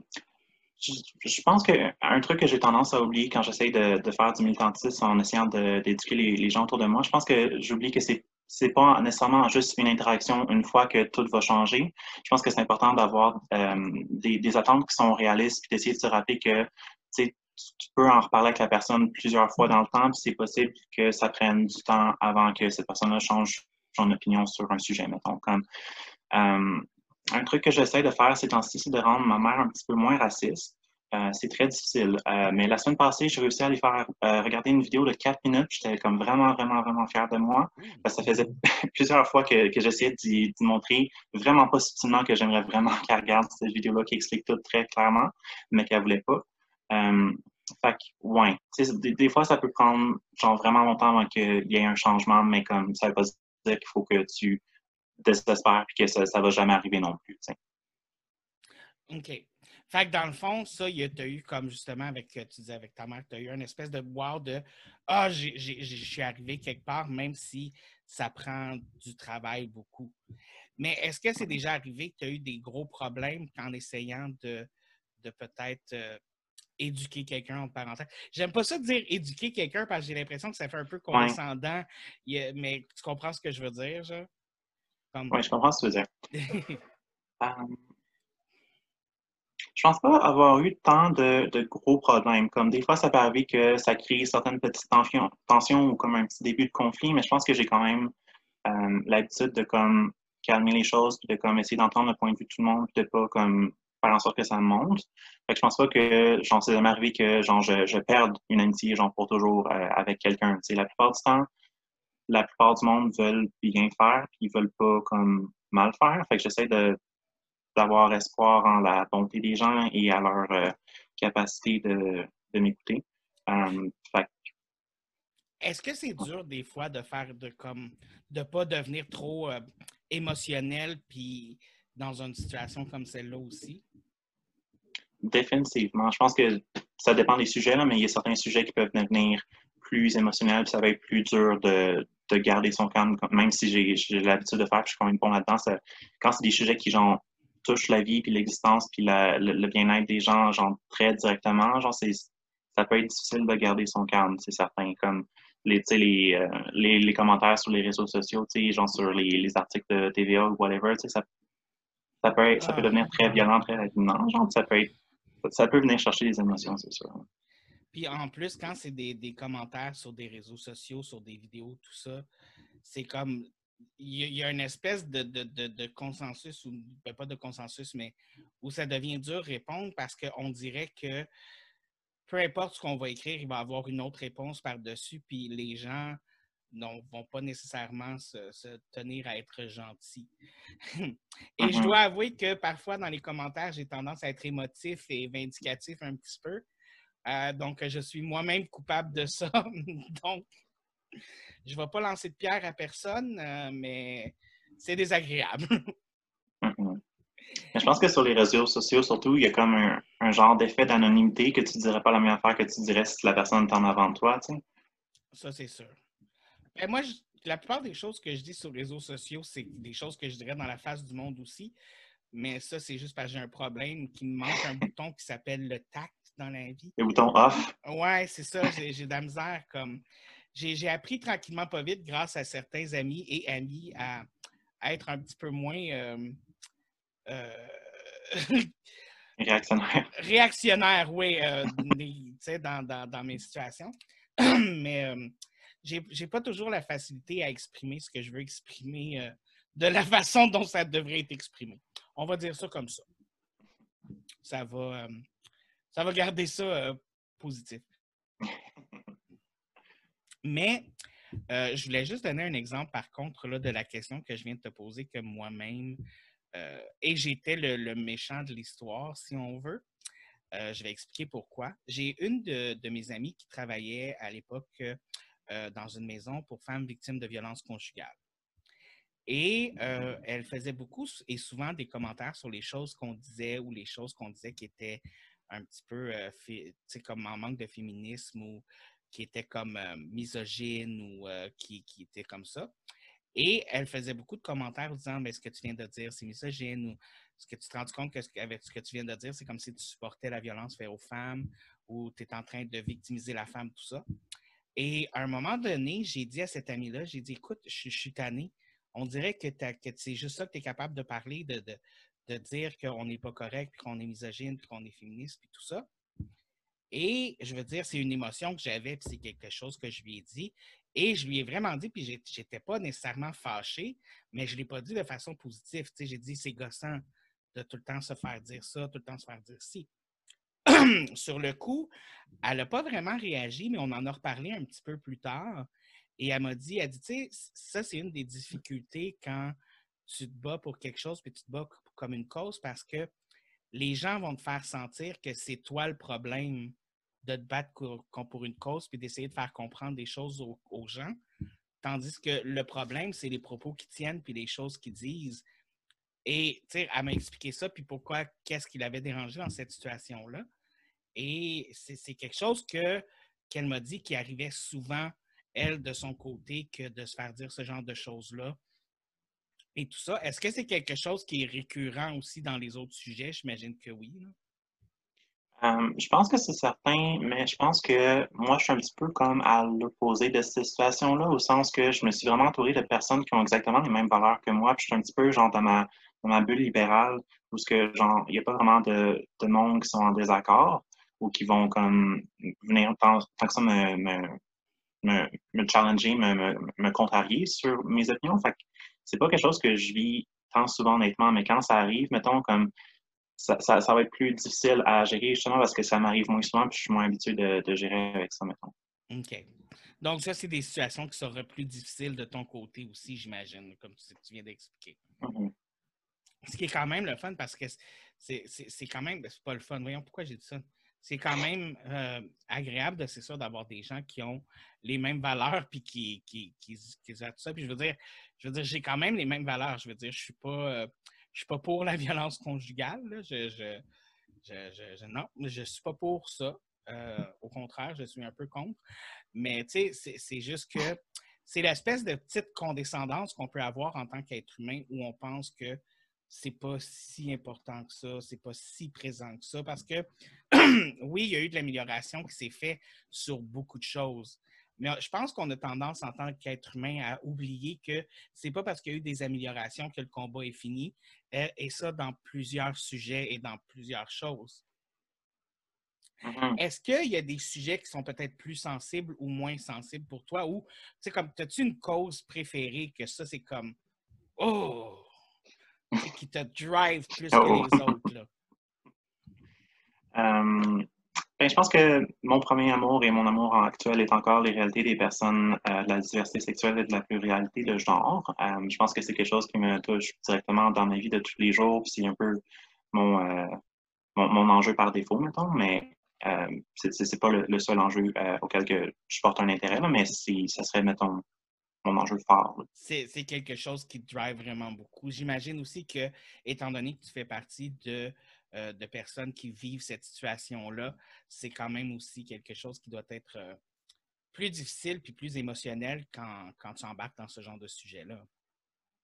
je, pense qu'un truc que j'ai tendance à oublier quand j'essaie de, faire du militantisme en essayant d'éduquer les, gens autour de moi, je pense que j'oublie que c'est c'est pas nécessairement juste une interaction une fois que tout va changer. Je pense que c'est important d'avoir euh, des, attentes qui sont réalistes puis d'essayer de se rappeler que tu, tu peux en reparler avec la personne plusieurs fois dans le temps, puis c'est possible que ça prenne du temps avant que cette personne-là change son opinion sur un sujet, mettons. Comme, euh, un truc que j'essaie de faire ces temps-ci, c'est de rendre ma mère un petit peu moins raciste. Euh, c'est très difficile. Euh, mais la semaine passée, j'ai réussi à lui faire euh, regarder une vidéo de 4 minutes. J'étais comme vraiment, vraiment, vraiment fier de moi. Parce que ça faisait plusieurs fois que, que j'essayais d'y montrer vraiment pas subtilement que j'aimerais vraiment qu'elle regarde cette vidéo-là qui explique tout très clairement, mais qu'elle voulait pas. fait que, ouais. Des, fois, ça peut prendre genre vraiment longtemps avant qu'il y ait un changement, mais comme ça veut pas dire qu'il faut que tu désespère et que ça ne va jamais arriver non plus. OK. Fait que dans le fond, ça, tu as eu comme justement avec, tu disais avec ta mère, tu as eu une espèce de wow de Ah, je suis arrivé quelque part, même si ça prend du travail beaucoup. Mais est-ce que c'est déjà arrivé que tu as eu des gros problèmes en essayant de, de peut-être euh, éduquer quelqu'un en parenthèse? J'aime pas ça de dire éduquer quelqu'un parce que j'ai l'impression que ça fait un peu condescendant, mais tu comprends ce que je veux dire, genre? Oui, je comprends ce que tu veux dire. euh, je pense pas avoir eu tant de, gros problèmes. Comme des fois, ça peut arriver que ça crée certaines petites tensions, ou comme un petit début de conflit, mais je pense que j'ai quand même euh, l'habitude de comme calmer les choses, puis de comme essayer d'entendre le point de vue de tout le monde, puis de pas comme faire en sorte que ça monte. Fait que je pense pas que genre c'est jamais arrivé que genre je, je perde une amitié genre pour toujours euh, avec quelqu'un. La plupart du temps, la plupart du monde veulent bien faire, puis ils veulent pas comme mal faire. Fait que j'essaie de d'avoir espoir en la bonté des gens et à leur euh, capacité de, de m'écouter. Euh, Est-ce que c'est dur des fois de faire de comme de pas devenir trop euh, émotionnel puis dans une situation comme celle-là aussi? Définitivement. Je pense que ça dépend des sujets, là, mais il y a certains sujets qui peuvent devenir plus émotionnels, puis ça va être plus dur de, de garder son calme, même si j'ai l'habitude de faire, puis je suis quand même bon là-dedans. Quand c'est des sujets qui genre, touchent la vie, puis l'existence, puis le, bien-être des gens, genre, très directement, genre, ça peut être difficile de garder son calme, c'est certain. Comme les, les, euh, les, les, commentaires sur les réseaux sociaux, genre sur les, les, articles de TVA ou whatever, ça, ça, peut, ça peut devenir très violent très rapidement. Genre, ça peut, être, ça peut venir chercher des émotions, c'est sûr. Puis en plus, quand c'est des, commentaires sur des réseaux sociaux, sur des vidéos, tout ça, c'est comme. Il y, a une espèce de, consensus, ou ben, pas de consensus, mais où ça devient dur de répondre parce qu'on dirait que peu importe ce qu'on va écrire, il va y avoir une autre réponse par-dessus, puis les gens ne vont pas nécessairement se, tenir à être gentils. et je mm-hmm. dois avouer que parfois, dans les commentaires, j'ai tendance à être émotif et vindicatif un petit peu. Euh, donc, je suis moi-même coupable de ça. donc, Je ne vais pas lancer de pierre à personne, euh, mais c'est désagréable. Je pense que sur les réseaux sociaux, surtout, il y a comme un, genre d'effet d'anonymité que tu ne dirais pas la même affaire que tu dirais si la personne est en avant de toi, tu sais. Ça, c'est sûr. Ben, moi, la plupart des choses que je dis sur les réseaux sociaux, c'est des choses que je dirais dans la face du monde aussi. Mais ça, c'est juste parce que j'ai un problème qui me manque un bouton qui s'appelle le tact dans la vie. Le bouton off. Ouais, c'est ça. J'ai de la misère. comme J'ai appris tranquillement, pas vite, grâce à certains amis et amis, à, être un petit peu moins. Euh, euh, réactionnaire. Réactionnaire, oui, euh, dans, dans, dans, mes situations. Mais j'ai pas toujours la facilité à exprimer ce que je veux exprimer de la façon dont ça devrait être exprimé. On va dire ça comme ça. Ça va, euh, ça va garder ça euh, positif. Mais euh, je voulais juste donner un exemple, par contre, là, de la question que je viens de te poser, que moi-même, et j'étais le, méchant de l'histoire, si on veut. je vais expliquer pourquoi. J'ai une de, de, mes amies qui travaillait à l'époque dans une maison pour femmes victimes de violences conjugales. Et euh, elle faisait beaucoup et souvent des commentaires sur les choses qu'on disait ou les choses qu'on disait qui étaient un petit peu euh, comme en manque de féminisme ou qui étaient comme euh, misogynes ou qui, qui étaient comme ça. Et elle faisait beaucoup de commentaires en disant Mais ce que tu viens de dire, c'est misogyne ou ce que tu te rends compte qu'avec ce que tu viens de dire, c'est comme si tu supportais la violence faite aux femmes ou tu es en train de victimiser la femme, tout ça. Et à un moment donné, j'ai dit à cette amie-là, j'ai dit Écoute, je, suis tannée on dirait que, c'est juste ça que tu es capable de parler, de, dire qu'on n'est pas correct, puis qu'on est misogyne, puis qu'on est féministe, puis tout ça. Et je veux dire, c'est une émotion que j'avais, puis c'est quelque chose que je lui ai dit. Et je lui ai vraiment dit, puis j'étais pas nécessairement fâché, mais je ne l'ai pas dit de façon positive. J'ai dit, c'est gossant de tout le temps se faire dire ça, tout le temps se faire dire ci. Sur le coup, elle n'a pas vraiment réagi, mais on en a reparlé un petit peu plus tard. Et elle m'a dit, elle dit, tu sais, ça, c'est une des difficultés quand tu te bats pour quelque chose, puis tu te bats comme une cause, parce que les gens vont te faire sentir que c'est toi le problème de te battre pour une cause, puis d'essayer de faire comprendre des choses aux, gens. Tandis que le problème, c'est les propos qui tiennent, puis les choses qu'ils disent. Et, elle m'a expliqué ça, puis pourquoi, qu'est-ce qui l'avait dérangé dans cette situation-là. Et c'est quelque chose que qu'elle m'a dit qui arrivait souvent elle, de son côté, que de se faire dire ce genre de choses-là et tout ça. Est-ce que c'est quelque chose qui est récurrent aussi dans les autres sujets? J'imagine que oui. Euh, je pense que c'est certain, mais je pense que moi, je suis un petit peu comme à l'opposé de cette situation-là, au sens que je me suis vraiment entouré de personnes qui ont exactement les mêmes valeurs que moi, puis je suis un petit peu genre dans ma, bulle libérale, où que genre, il n'y a pas vraiment de, de monde qui sont en désaccord ou qui vont comme venir tant, que ça me, me, me challenger, me, me, contrarier sur mes opinions. C'est pas quelque chose que je vis tant souvent, honnêtement, mais quand ça arrive, mettons, comme ça, ça, va être plus difficile à gérer justement parce que ça m'arrive moins souvent puis je suis moins habitué de, de gérer avec ça, mettons. OK. Donc, ça, c'est des situations qui seraient plus difficiles de ton côté aussi, j'imagine, comme tu, viens d'expliquer. Mm-hmm. Ce qui est quand même le fun parce que c'est quand même, ben, c'est pas le fun. Voyons pourquoi j'ai dit ça? C'est quand même euh, agréable de c'est sûr d'avoir des gens qui ont les mêmes valeurs puis qui, qui, qui, tout ça. Puis je veux dire, je veux dire, j'ai quand même les mêmes valeurs. Je veux dire, je suis pas euh, je suis pas pour la violence conjugale. Je, je, je, je, non, je suis pas pour ça. Euh, au contraire, je suis un peu contre. Mais tu sais, c'est juste que c'est l'espèce de petite condescendance qu'on peut avoir en tant qu'être humain où on pense que c'est pas si important que ça, c'est pas si présent que ça, parce que oui, il y a eu de l'amélioration qui s'est faite sur beaucoup de choses. Mais je pense qu'on a tendance en tant qu'être humain à oublier que c'est pas parce qu'il y a eu des améliorations que le combat est fini, euh, et ça dans plusieurs sujets et dans plusieurs choses. Mm-hmm. Est-ce qu'il y a des sujets qui sont peut-être plus sensibles ou moins sensibles pour toi? Ou, tu sais, comme, as-tu une cause préférée que ça, c'est comme, oh, qui te drive plus que oh. les autres? Là? Euh, ben, je pense que mon premier amour et mon amour actuel est encore les réalités des personnes euh, de la diversité sexuelle et de la pluralité de genre. Euh, je pense que c'est quelque chose qui me touche directement dans ma vie de tous les jours. C'est un peu mon, mon, mon, enjeu par défaut, mettons. Mais euh, c'est pas le, seul enjeu auquel que je porte un intérêt, là, mais ça serait, mettons, mon enjeu fort. C'est quelque chose qui te drive vraiment beaucoup. J'imagine aussi que, étant donné que tu fais partie de, euh, de personnes qui vivent cette situation-là, c'est quand même aussi quelque chose qui doit être plus difficile puis plus émotionnel quand, quand tu embarques dans ce genre de sujet-là.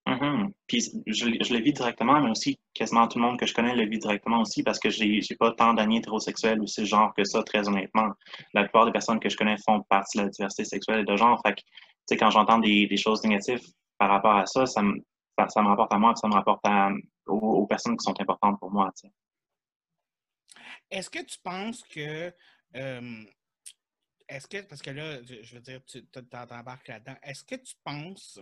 Mm-hmm. Puis je, je, le vis directement, mais aussi quasiment tout le monde que je connais le vit directement aussi parce que j'ai n'ai pas tant d'amis hétérosexuels ou ce genre que ça, très honnêtement. La plupart des personnes que je connais font partie de la diversité sexuelle et de genre. Fait que, quand j'entends des, choses négatives par rapport à ça, ça me, rapporte à moi, ça me rapporte aux, personnes qui sont importantes pour moi. Est-ce que tu penses que euh, est-ce que, parce que là, je veux dire, tu t'embarques là-dedans, est-ce que tu penses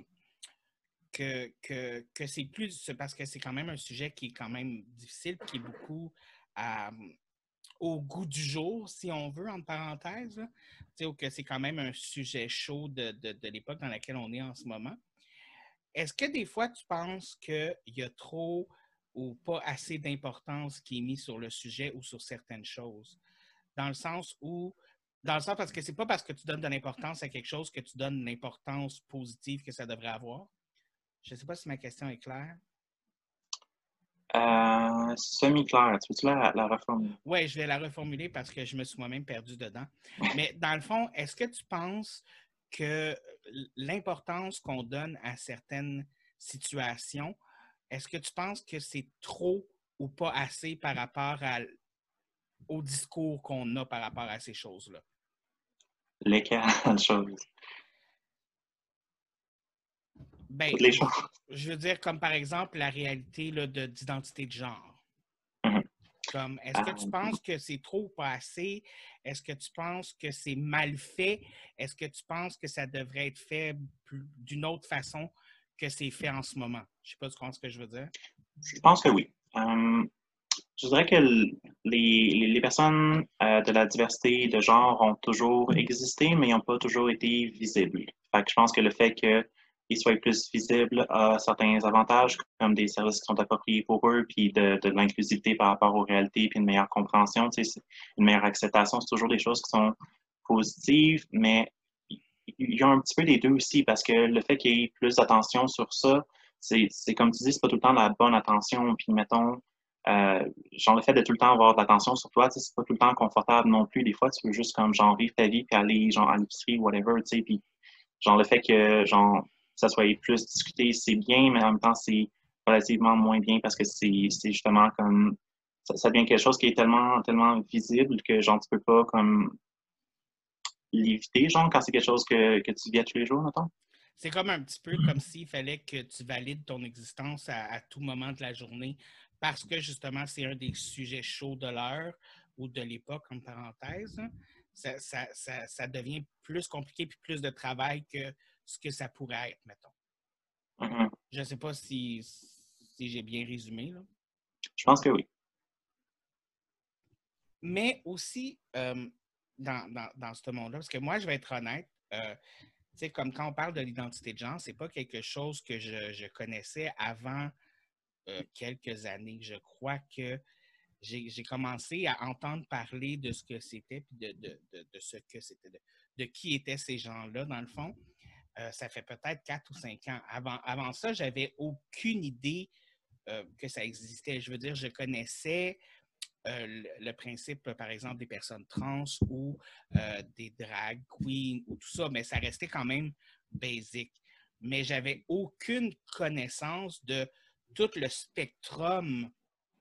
que, que, c'est plus, parce que c'est quand même un sujet qui est quand même difficile, qui est beaucoup au goût du jour, si on veut, entre parenthèses, ou que c'est quand même un sujet chaud de, de, l'époque dans laquelle on est en ce moment. Est-ce que des fois, tu penses qu'il y a trop ou pas assez d'importance qui est mise sur le sujet ou sur certaines choses? Dans le sens où dans le sens parce que c'est pas parce que tu donnes de l'importance à quelque chose que tu donnes l'importance positive que ça devrait avoir. Je ne sais pas si ma question est claire. Euh, Semi-claire. Tu veux-tu la, la, reformuler? Oui, je vais la reformuler parce que je me suis moi-même perdu dedans. Mais dans le fond, est-ce que tu penses que l'importance qu'on donne à certaines situations, est-ce que tu penses que c'est trop ou pas assez par rapport à, au discours qu'on a par rapport à ces choses-là? Lesquelles choses? Ben, je veux dire, comme par exemple la réalité d'identité de, genre. Comme, est-ce que tu ah, penses que c'est trop ou pas assez? Est-ce que tu penses que c'est mal fait? Est-ce que tu penses que ça devrait être fait d'une autre façon que c'est fait en ce moment? Je ne sais pas ce que je veux dire? Je pense que oui. Hum, je dirais que les, les personnes euh, de la diversité de genre ont toujours existé, mais n'ont pas toujours été visibles. Fait que je pense que le fait que qu'ils soient plus visibles a certains avantages, comme des services qui sont appropriés pour eux, puis de, de l'inclusivité par rapport aux réalités, puis une meilleure compréhension, une meilleure acceptation. C'est toujours des choses qui sont positives, mais il y a un petit peu des deux aussi, parce que le fait qu'il y ait plus d'attention sur ça, c'est comme tu dis, c'est pas tout le temps la bonne attention. Puis mettons, euh, genre le fait de tout le temps avoir de l'attention sur toi, c'est pas tout le temps confortable non plus. Des fois, tu veux juste comme genre vivre ta vie puis aller genre à l'épicerie ou whatever, tu sais. Puis genre le fait que genre ça soit plus discuté, c'est bien, mais en même temps, c'est relativement moins bien parce que c'est justement comme ça, devient quelque chose qui est tellement, tellement visible que genre tu peux pas comme l'éviter, genre quand c'est quelque chose que, que tu vis tous les jours, mettons. C'est comme un petit peu comme s'il fallait que tu valides ton existence à, tout moment de la journée parce que justement, c'est un des sujets chauds de l'heure ou de l'époque, en parenthèse. Hein. Ça, devient plus compliqué puis plus de travail que ce que ça pourrait être, mettons. Mm-hmm. Je ne sais pas si, si j'ai bien résumé. Là. Je pense que oui. Mais aussi, euh, dans, dans, ce monde-là, parce que moi, je vais être honnête, euh, comme quand on parle de l'identité de genre, c'est pas quelque chose que je, connaissais avant euh, quelques années. Je crois que j'ai commencé à entendre parler de ce que c'était, puis de, ce que c'était, de, qui étaient ces gens-là, dans le fond. Euh, ça fait peut-être quatre ou cinq ans. Avant, avant ça, j'avais aucune idée euh, que ça existait. Je veux dire, je connaissais euh, le, principe, par exemple, des personnes trans ou des drag queens ou tout ça, mais ça restait quand même basic. Mais j'avais aucune connaissance de tout le spectrum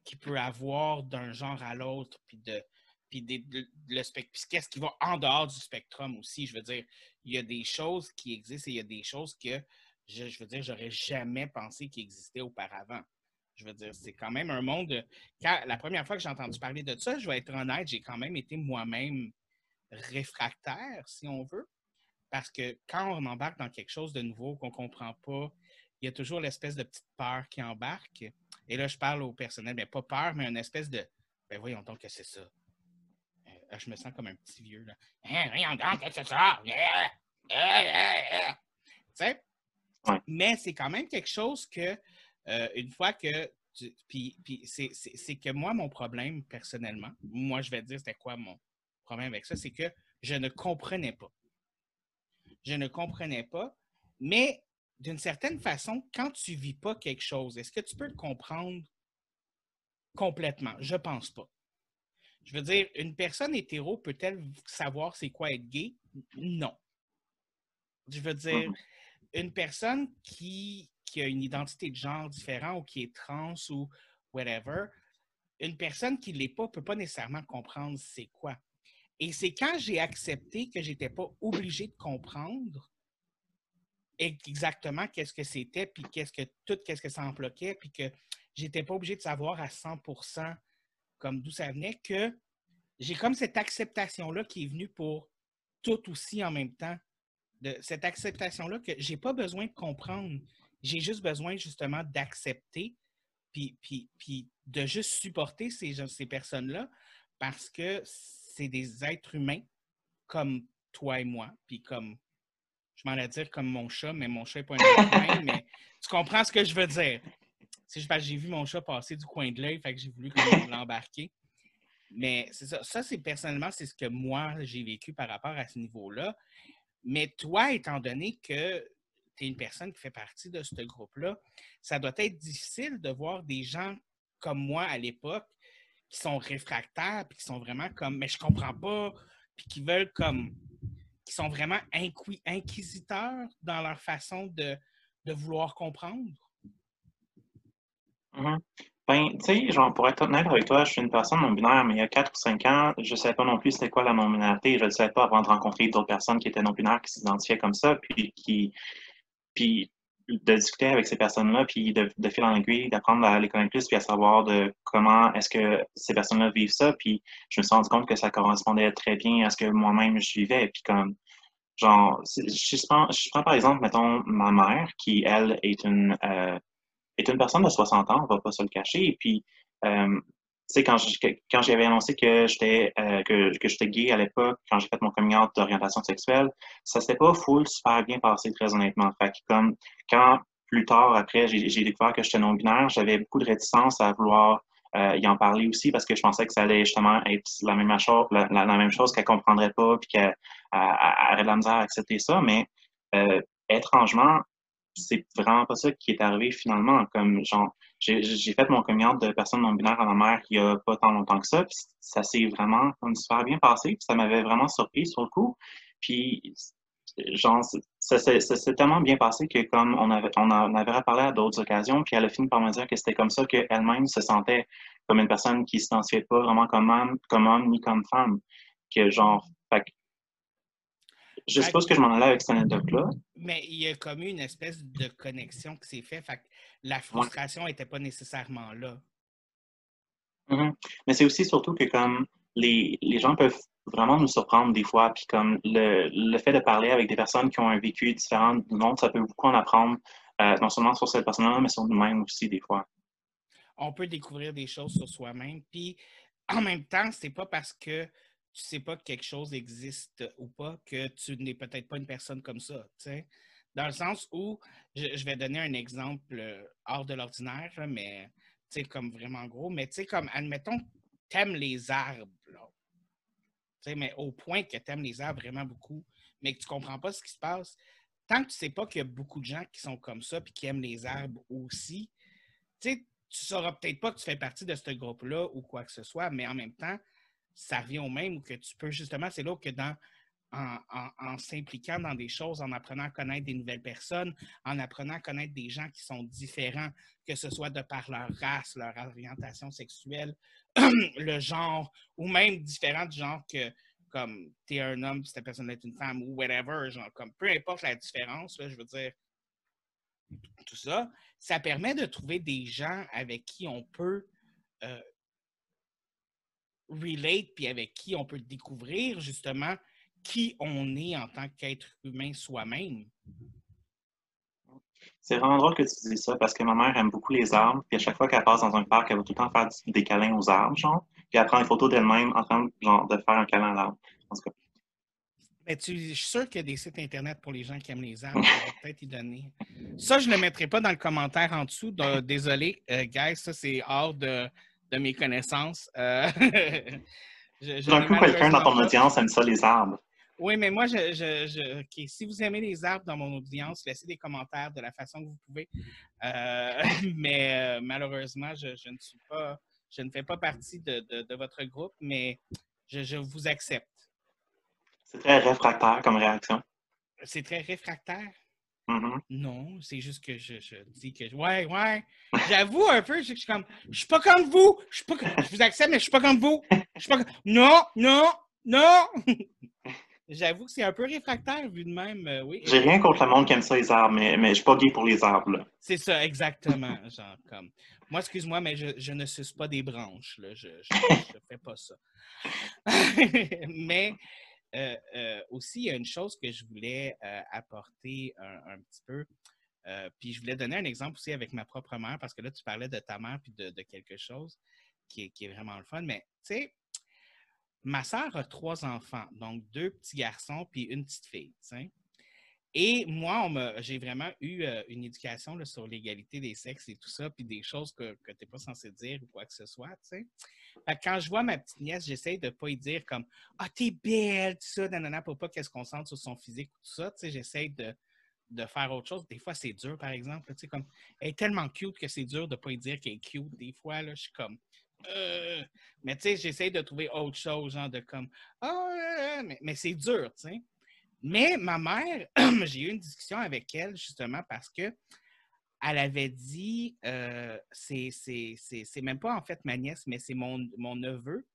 qu'il peut avoir d'un genre à l'autre, puis de puis le spectrum, qu'est-ce qui va en dehors du spectrum aussi. Je veux dire, il y a des choses qui existent et il y a des choses que je, veux dire, j'aurais jamais pensé qu'ils existaient auparavant. Je veux dire, c'est quand même un monde. la première fois que j'ai entendu parler de ça, je vais être honnête, j'ai quand même été moi-même réfractaire, si on veut. Parce que quand on embarque dans quelque chose de nouveau qu'on ne comprend pas, il y a toujours l'espèce de petite peur qui embarque. Et là, je parle au personnel, mais pas peur, mais une espèce de Ben voyons donc que c'est ça. Euh, je me sens comme un petit vieux. Là. Hein, voyons donc que c'est ça. Mais c'est quand même quelque chose que euh, une fois que. puis, c'est que moi, mon problème, personnellement, moi, je vais dire c'était quoi mon, problème avec ça, c'est que je ne comprenais pas. Je ne comprenais pas, mais d'une certaine façon, quand tu vis pas quelque chose, est-ce que tu peux le comprendre complètement? Je pense pas. Je veux dire, une personne hétéro peut-elle savoir c'est quoi être gay? Non. Je veux dire, mm-hmm. une personne qui, qui a une identité de genre différente ou qui est trans ou whatever, une personne qui ne l'est pas ne peut pas nécessairement comprendre c'est quoi. Et c'est quand j'ai accepté que je n'étais pas obligé de comprendre exactement qu'est-ce que c'était, puis qu'est-ce que tout, qu'est-ce que ça emploquait, puis que j'étais pas obligé de savoir à 100% comme d'où ça venait, que j'ai comme cette acceptation-là qui est venue pour tout aussi en même temps. De cette acceptation-là que j'ai pas besoin de comprendre. J'ai juste besoin justement d'accepter puis, puis, puis, de juste supporter ces, ces personnes-là parce que c'est des êtres humains comme toi et moi, puis comme je m'en ai dire comme mon chat, mais mon chat n'est pas un humain, mais tu comprends ce que je veux dire. J'ai vu mon chat passer du coin de l'œil, fait que j'ai voulu l'embarquer. Mais c'est ça. Ça, c'est personnellement, c'est ce que moi, j'ai vécu par rapport à ce niveau-là. Mais toi, étant donné que tu es une personne qui fait partie de ce groupe-là, ça doit être difficile de voir des gens comme moi à l'époque qui sont réfractaires, puis qui sont vraiment comme, mais je comprends pas, puis qui veulent comme qui sont vraiment inquisiteurs dans leur façon de, vouloir comprendre? Mm-hmm. Ben, tu sais, genre, pour être honnête avec toi, je suis une personne non-binaire, mais il y a 4 ou 5 ans, je ne savais pas non plus c'était quoi la non-binarité. Je ne savais pas avant de rencontrer d'autres personnes qui étaient non-binaires, qui s'identifiaient comme ça, puis qui. Puis de discuter avec ces personnes-là, puis de, de fil en aiguille, d'apprendre à les connaître plus, puis à savoir de comment est-ce que ces personnes-là vivent ça. Puis je me suis rendu compte que ça correspondait très bien à ce que moi-même je vivais. Puis comme, genre, je prends, je prends par exemple, mettons, ma mère, qui, elle, est une, euh, est une personne de 60 ans, on va pas se le cacher. Et puis, euh, tu sais, quand, j'avais annoncé que j'étais euh, que, gay à l'époque, quand j'ai fait mon coming out d'orientation sexuelle, ça s'était pas full super bien passé, très honnêtement. Fait que comme quand plus tard, après, j'ai découvert que j'étais non-binaire, j'avais beaucoup de réticence à vouloir euh, y en parler aussi parce que je pensais que ça allait justement être la même chose, la, même chose qu'elle comprendrait pas puis qu'elle aurait de la misère à accepter ça. Mais étrangement, c'est vraiment pas ça qui est arrivé finalement. Comme genre, j'ai fait mon communion de personnes non binaires à ma mère il y a pas tant longtemps que ça. Ça s'est vraiment comme super bien passé. Ça m'avait vraiment surpris sur le coup. Puis genre, ça, s'est tellement bien passé que comme on avait, on en avait reparlé à d'autres occasions, puis elle a fini par me dire que c'était comme ça qu'elle-même se sentait comme une personne qui s'identifiait pas vraiment comme homme, comme homme ni comme femme. Que genre, je suppose que je m'en allais avec cette anecdote-là. Mais il y a comme une espèce de connexion qui s'est faite. Fait la frustration n'était pas nécessairement là. Mm-hmm. Mais c'est aussi surtout que comme les, les, gens peuvent vraiment nous surprendre des fois, puis comme le, le, fait de parler avec des personnes qui ont un vécu différent du nôtre, ça peut beaucoup en apprendre, euh, non seulement sur cette personne-là, mais sur nous-mêmes aussi des fois. On peut découvrir des choses sur soi-même, puis en même temps, c'est pas parce que tu sais pas que quelque chose existe ou pas, que tu n'es peut-être pas une personne comme ça. sais. Dans le sens où, je, vais donner un exemple euh, hors de l'ordinaire, mais comme vraiment gros, mais tu sais, comme, admettons, t'aimes les arbres, là. mais au point que tu aimes les arbres vraiment beaucoup, mais que tu comprends pas ce qui se passe, tant que tu sais pas qu'il y a beaucoup de gens qui sont comme ça puis qui aiment les arbres aussi, tu sais, tu sauras peut-être pas que tu fais partie de ce groupe-là ou quoi que ce soit, mais en même temps, ça revient au même ou que tu peux justement, c'est là que dans en, s'impliquant dans des choses, en apprenant à connaître des nouvelles personnes, en apprenant à connaître des gens qui sont différents, que ce soit de par leur race, leur orientation sexuelle, le genre, ou même différents du genre que comme tu es un homme, cette personne est une femme, ou whatever, genre, comme peu importe la différence, je veux dire, tout ça, ça permet de trouver des gens avec qui on peut euh, relate, puis avec qui on peut découvrir justement qui on est en tant qu'être humain soi-même. C'est vraiment drôle que tu dises ça parce que ma mère aime beaucoup les arbres. Puis à chaque fois qu'elle passe dans un parc, elle va tout le temps faire des câlins aux arbres, genre. Puis elle prend une photo d'elle-même en train genre, de faire un câlin à l'arbre. Mais tu, je suis sûr qu'il y a des sites Internet pour les gens qui aiment les arbres. peut-être y donner. Ça, je ne le mettrai pas dans le commentaire en dessous. désolé, euh, guys, ça, c'est hors de, mes connaissances. Euh, D'un coup, quelqu'un dans ton audience aime ça, les arbres. Oui, mais moi, je, je, si vous aimez les arbres dans mon audience, laissez des commentaires de la façon que vous pouvez. Euh, mais euh, malheureusement, je, ne suis pas, je ne fais pas partie de, de, votre groupe, mais je, vous accepte. C'est très réfractaire comme réaction. C'est très réfractaire? Mm-hmm. Non, c'est juste que je, dis que. Ouais, ouais. J'avoue un peu, je, suis comme. Je suis pas comme vous. Je, suis pas, je vous accepte, mais je suis pas comme vous. Je suis pas Non, non, non. J'avoue que c'est un peu réfractaire vu de même, euh, oui. J'ai rien contre le monde qui aime ça, les arbres, mais, mais je suis pas gay pour les arbres. C'est ça, exactement. genre, comme... Moi, excuse-moi, mais je, ne suce pas des branches. Là. Je ne fais pas ça. mais euh, euh, aussi, il y a une chose que je voulais apporter un, petit peu. puis je voulais donner un exemple aussi avec ma propre mère, parce que là, tu parlais de ta mère puis de, quelque chose qui est, vraiment le fun. Mais tu sais, ma sœur a trois enfants, donc deux petits garçons puis une petite fille. Et moi, j'ai vraiment eu euh, une éducation sur l'égalité des sexes et tout ça, puis des choses que, tu n'es pas censé dire ou quoi que ce soit. Quand je vois ma petite nièce, j'essaie de ne pas y dire comme Ah, t'es belle, tout ça, nanana, pour pas qu'elle se concentre sur son physique ou tout ça. J'essaie de, de faire autre chose. Des fois, c'est dur, par exemple. Comme, elle est tellement cute que c'est dur de ne pas y dire qu'elle est cute. Des fois, là, je suis comme euh, mais tu sais, j'essaie de trouver autre chose, genre de comme Ah, mais, c'est dur, tu sais. Mais ma mère, j'ai eu une discussion avec elle justement parce que elle avait dit euh, c'est même pas en fait ma nièce, mais c'est mon, mon neveu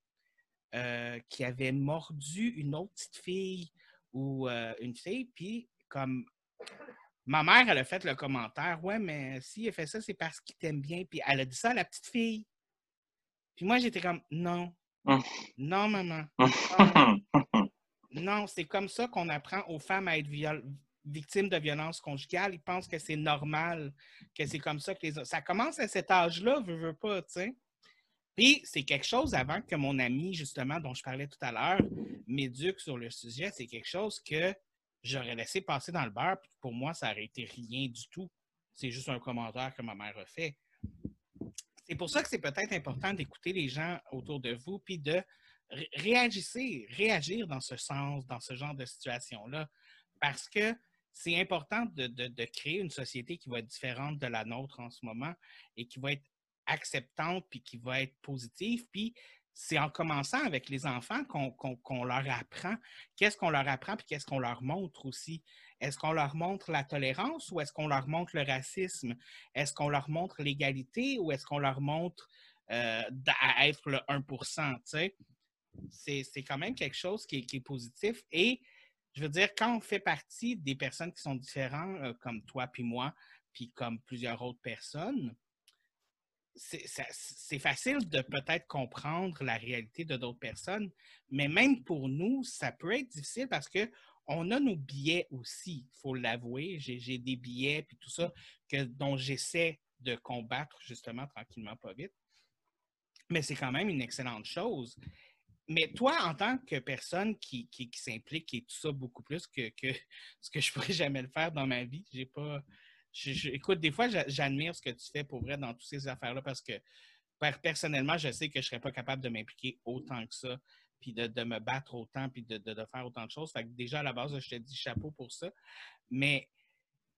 euh, qui avait mordu une autre petite fille ou euh, une fille, puis comme ma mère, elle a fait le commentaire Ouais, mais s'il a fait ça, c'est parce qu'il t'aime bien. Puis elle a dit ça à la petite fille. Puis moi, j'étais comme, non, non, maman. non, c'est comme ça qu'on apprend aux femmes à être victimes de violences conjugales. Ils pensent que c'est normal, que c'est comme ça que les Ça commence à cet âge-là, veux, veux pas, tu sais. Puis c'est quelque chose avant que mon ami, justement, dont je parlais tout à l'heure, m'éduque sur le sujet. C'est quelque chose que j'aurais laissé passer dans le beurre. Pour moi, ça aurait été rien du tout. C'est juste un commentaire que ma mère a fait. C'est pour ça que c'est peut-être important d'écouter les gens autour de vous, puis de réagir, réagir dans ce sens, dans ce genre de situation-là, parce que c'est important de, créer une société qui va être différente de la nôtre en ce moment et qui va être acceptante, puis qui va être positive, puis c'est en commençant avec les enfants qu'on leur apprend. Qu'est-ce qu'on leur apprend puis qu'est-ce qu'on leur montre aussi? Est-ce qu'on leur montre la tolérance ou est-ce qu'on leur montre le racisme? Est-ce qu'on leur montre l'égalité ou est-ce qu'on leur montre euh, à être le 1% C'est quand même quelque chose qui est, positif. Et je veux dire, quand on fait partie des personnes qui sont différentes, euh, comme toi puis moi, puis comme plusieurs autres personnes, c'est facile de peut-être comprendre la réalité de d'autres personnes, mais même pour nous, ça peut être difficile parce que on a nos billets aussi, il faut l'avouer. J'ai des billets puis tout ça que, dont j'essaie de combattre justement tranquillement, pas vite. Mais c'est quand même une excellente chose. Mais toi, en tant que personne qui, qui, s'implique et tout ça beaucoup plus que, que, ce que je pourrais jamais le faire dans ma vie, j'ai pas. écoute, des fois, j'admire ce que tu fais pour vrai dans toutes ces affaires-là parce que personnellement, je sais que je serais pas capable de m'impliquer autant que ça puis de, me battre autant, puis de, faire autant de choses. Déjà, à la base, je te dis chapeau pour ça. Mais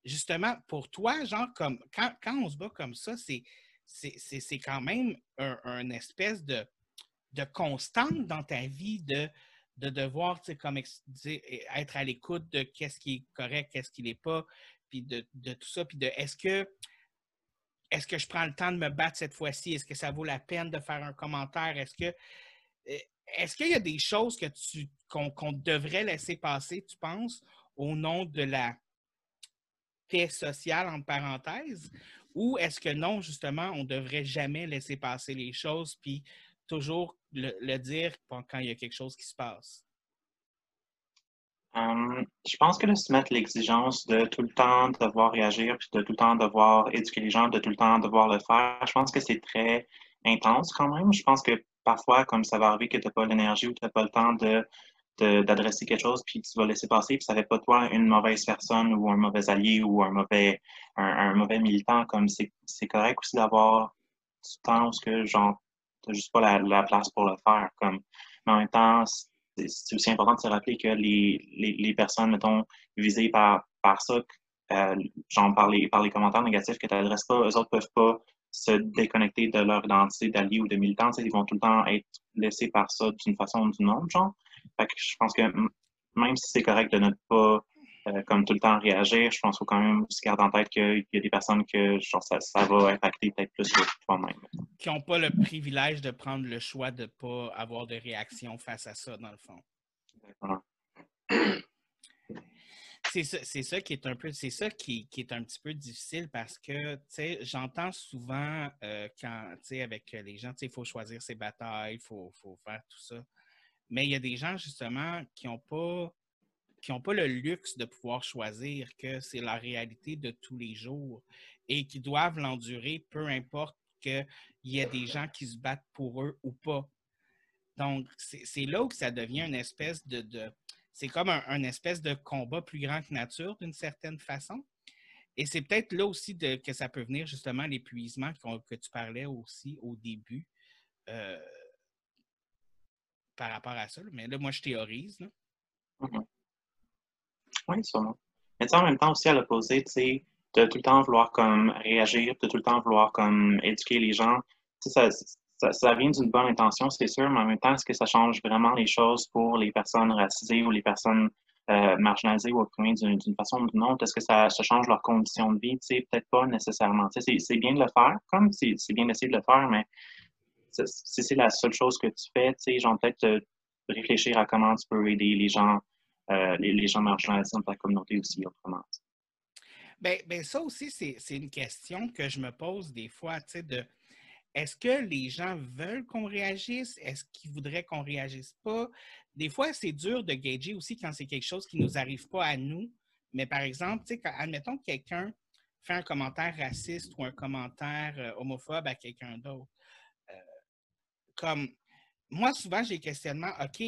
justement, pour toi, genre, comme quand, on se bat comme ça, c'est, c'est, quand même un, espèce de, de constante dans ta vie de, de devoir, comme être à l'écoute de qu'est-ce qui est correct, qu'est-ce qui n'est pas, puis de, tout ça, puis de est-ce que est-ce que je prends le temps de me battre cette fois-ci? Est-ce que ça vaut la peine de faire un commentaire? Est-ce que euh, est-ce qu'il y a des choses que tu qu'on devrait laisser passer, tu penses, au nom de la paix sociale, entre parenthèses, ou est-ce que non, justement, on ne devrait jamais laisser passer les choses, puis toujours le, dire quand il y a quelque chose qui se passe? Hum, je pense que de se mettre l'exigence de tout le temps devoir réagir, puis de tout le temps devoir éduquer les gens, de tout le temps devoir le faire, je pense que c'est très intense quand même. Je pense que parfois, comme ça va arriver que tu n'as pas l'énergie ou tu n'as pas le temps de, d'adresser quelque chose, puis tu vas laisser passer, puis ça fait pas toi une mauvaise personne ou un mauvais allié ou un mauvais, un, mauvais militant. Comme c'est correct aussi d'avoir du temps où que, genre, tu n'as juste pas la, place pour le faire. Comme, mais en même temps, c'est aussi important de se rappeler que les, les, personnes, mettons, visées par, par ça, euh, genre par les, par les commentaires négatifs que tu n'adresses pas, eux autres peuvent pas se déconnecter de leur identité d'allié ou de militant. Ils vont tout le temps être laissés par ça d'une façon ou d'une autre, genre. Fait je pense que même si c'est correct de ne pas euh, comme tout le temps réagir, je pense qu'il faut quand même se garder en tête qu'il y a des personnes que genre, ça, ça va impacter peut-être plus que toi-même. Qui n'ont pas le privilège de prendre le choix de ne pas avoir de réaction face à ça, dans le fond. Exactement. C'est ça, qui est un peu, c'est ça qui, est un petit peu difficile parce que, tu sais, j'entends souvent euh, quand, tu sais, avec les gens, tu sais, il faut choisir ses batailles, il faut, faut, faire tout ça. Mais il y a des gens, justement, qui n'ont pas qui n'ont pas le luxe de pouvoir choisir que c'est la réalité de tous les jours et qui doivent l'endurer, peu importe qu'il y ait des gens qui se battent pour eux ou pas. Donc, c'est là où ça devient une espèce de. c'est comme un, espèce de combat plus grand que nature, d'une certaine façon. Et c'est peut-être là aussi que ça peut venir justement l'épuisement que tu parlais aussi au début euh, par rapport à ça. Mais là, moi, je théorise. Mm-hmm. Oui, sûrement. Mais en même temps aussi à l'opposé, tu sais, de tout le temps vouloir comme réagir, de tout le temps vouloir comme éduquer les gens, ça, ça, ça vient d'une bonne intention, c'est sûr, mais en même temps, est-ce que ça change vraiment les choses pour les personnes racisées ou les personnes euh, marginalisées ou opprimées d'une façon ou d'une autre? Est-ce que ça, ça, change leurs conditions de vie? Peut-être pas nécessairement. C'est bien de le faire, comme c'est bien d'essayer de le faire, mais si c'est la seule chose que tu fais, genre peut-être réfléchir à comment tu peux aider les gens euh, les, gens marginalisés dans ta communauté aussi, autrement. Bien, ben ça aussi, c'est une question que je me pose des fois, tu sais, de est-ce que les gens veulent qu'on réagisse? Est-ce qu'ils voudraient qu'on réagisse pas? Des fois, c'est dur de gager aussi quand c'est quelque chose qui ne nous arrive pas à nous. Mais par exemple, tu sais, admettons que quelqu'un fait un commentaire raciste ou un commentaire euh, homophobe à quelqu'un d'autre. Euh, comme moi, souvent, j'ai questionnement, OK,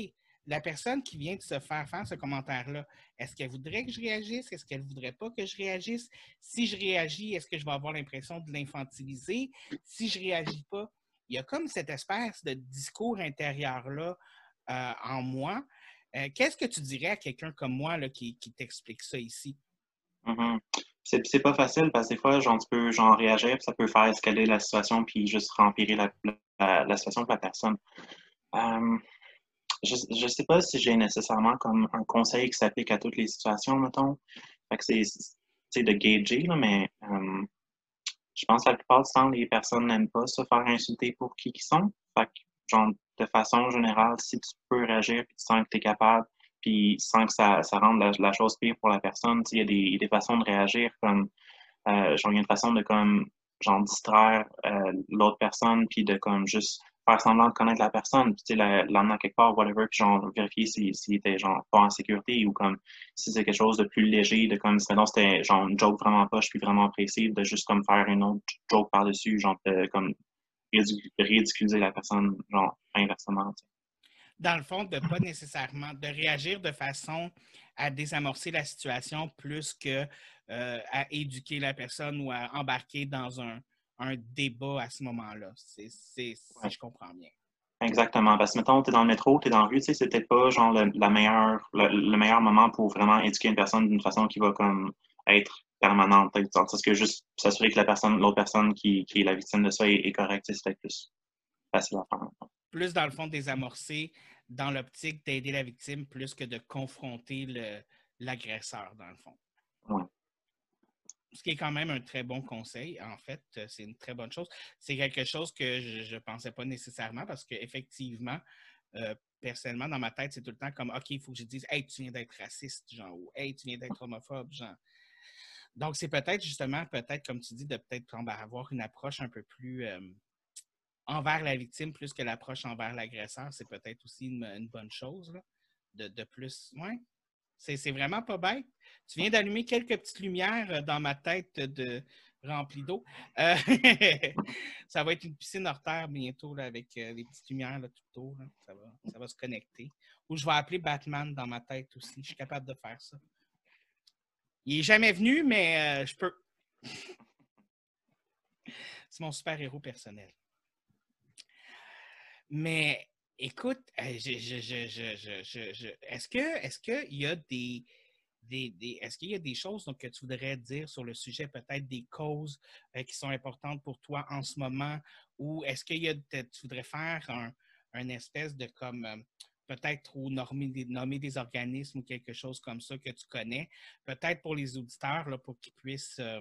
la personne qui vient de se faire faire ce commentaire-là, est-ce qu'elle voudrait que je réagisse? Est-ce qu'elle ne voudrait pas que je réagisse? Si je réagis, est-ce que je vais avoir l'impression de l'infantiliser? Si je ne réagis pas, il y a comme cette espèce de discours intérieur-là euh, en moi. Euh, qu'est-ce que tu dirais à quelqu'un comme moi là, qui, t'explique ça ici? Mm-hmm. C'est pas facile parce que des fois, genre, tu peux genre, réagir, ça peut faire escaler la situation puis juste rempirer la, la, situation de la personne. Euh, je ne sais pas si j'ai nécessairement comme un conseil qui s'applique à toutes les situations, mettons. C'est de gager, là, mais euh, je pense que la plupart du temps, les personnes n'aiment pas se faire insulter pour qui ils sont. Fait que, genre, de façon générale, si tu peux réagir puis tu sens que tu es capable, puis sans que ça, ça rende la, chose pire pour la personne, il y, a des, des façons de réagir comme euh, genre, y a une façon de comme genre distraire euh, l'autre personne puis de comme juste faire semblant de connaître la personne, puis l'emmener quelque part, whatever, puis genre vérifier s'il si, était genre pas en sécurité ou comme si c'est quelque chose de plus léger, de comme sinon c'était genre une joke vraiment poche puis vraiment précise, de juste comme faire une autre joke par-dessus, genre comme ridiculiser la personne, genre inversement. Dans le fond, de pas nécessairement de réagir de façon à désamorcer la situation plus que euh, à éduquer la personne ou à embarquer dans un, un débat à ce moment-là. C'est, Si je comprends bien. Exactement. Parce que, mettons, tu es dans le métro, tu es dans la rue, tu sais, peut-être pas genre le, la meilleure, le, meilleur moment pour vraiment éduquer une personne d'une façon qui va comme être permanente. Parce que juste s'assurer que la personne, l'autre personne qui, qui, est la victime de ça est, correcte, c'est peut-être plus facile à faire. Plus dans le fond désamorcer dans l'optique d'aider la victime plus que de confronter l'agresseur, dans le fond. Oui ce qui est quand même un très bon conseil, en fait, euh, c'est une très bonne chose. C'est quelque chose que je ne pensais pas nécessairement parce qu'effectivement, euh, personnellement, dans ma tête, c'est tout le temps comme OK, il faut que je dise Hey, tu viens d'être raciste, genre, ou Hey, tu viens d'être homophobe, genre. Donc, c'est peut-être justement, peut-être, comme tu dis, de peut-être avoir une approche un peu plus euh, envers la victime plus que l'approche envers l'agresseur. C'est peut-être aussi une, bonne chose, de, de plus. Ouais, c'est vraiment pas bête. Tu viens d'allumer quelques petites lumières euh, dans ma tête de remplie d'eau. Euh, ça va être une piscine hors terre bientôt avec euh, les petites lumières tout autour. Ça, va, se connecter. Ou je vais appeler Batman dans ma tête aussi. Je suis capable de faire ça. Il n'est jamais venu, mais je peux. C'est mon super-héros personnel. Mais Écoute, est-ce que est-ce qu'il y a des, des, est-ce qu'il y a des choses donc, que tu voudrais dire sur le sujet, peut-être des causes euh, qui sont importantes pour toi en ce moment, ou est-ce qu'il y a tu voudrais faire un, un espèce de comme euh, peut-être ou nommer des, organismes ou quelque chose comme ça que tu connais, peut-être pour les auditeurs, là, pour qu'ils puissent euh,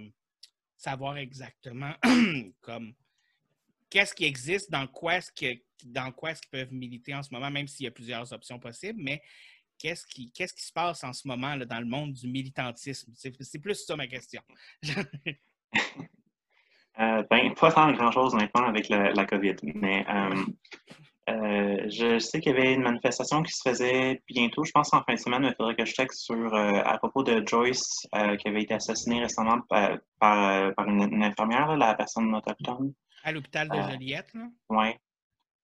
savoir exactement comme qu'est-ce qui existe, dans quoi est-ce dans quoi qu'ils peuvent militer en ce moment, même s'il y a plusieurs options possibles, mais qu'est-ce qui, se passe en ce moment là, dans le monde du militantisme? C'est, plus ça ma question. euh, ben, pas tant grand-chose maintenant avec la, COVID, mais euh, euh, je sais qu'il y avait une manifestation qui se faisait bientôt, je pense en fin de semaine, il faudrait que je check sur, euh, à propos de Joyce qui avait été assassinée récemment par, une, infirmière, la personne autochtone. À l'hôpital de euh, Joliette, Oui.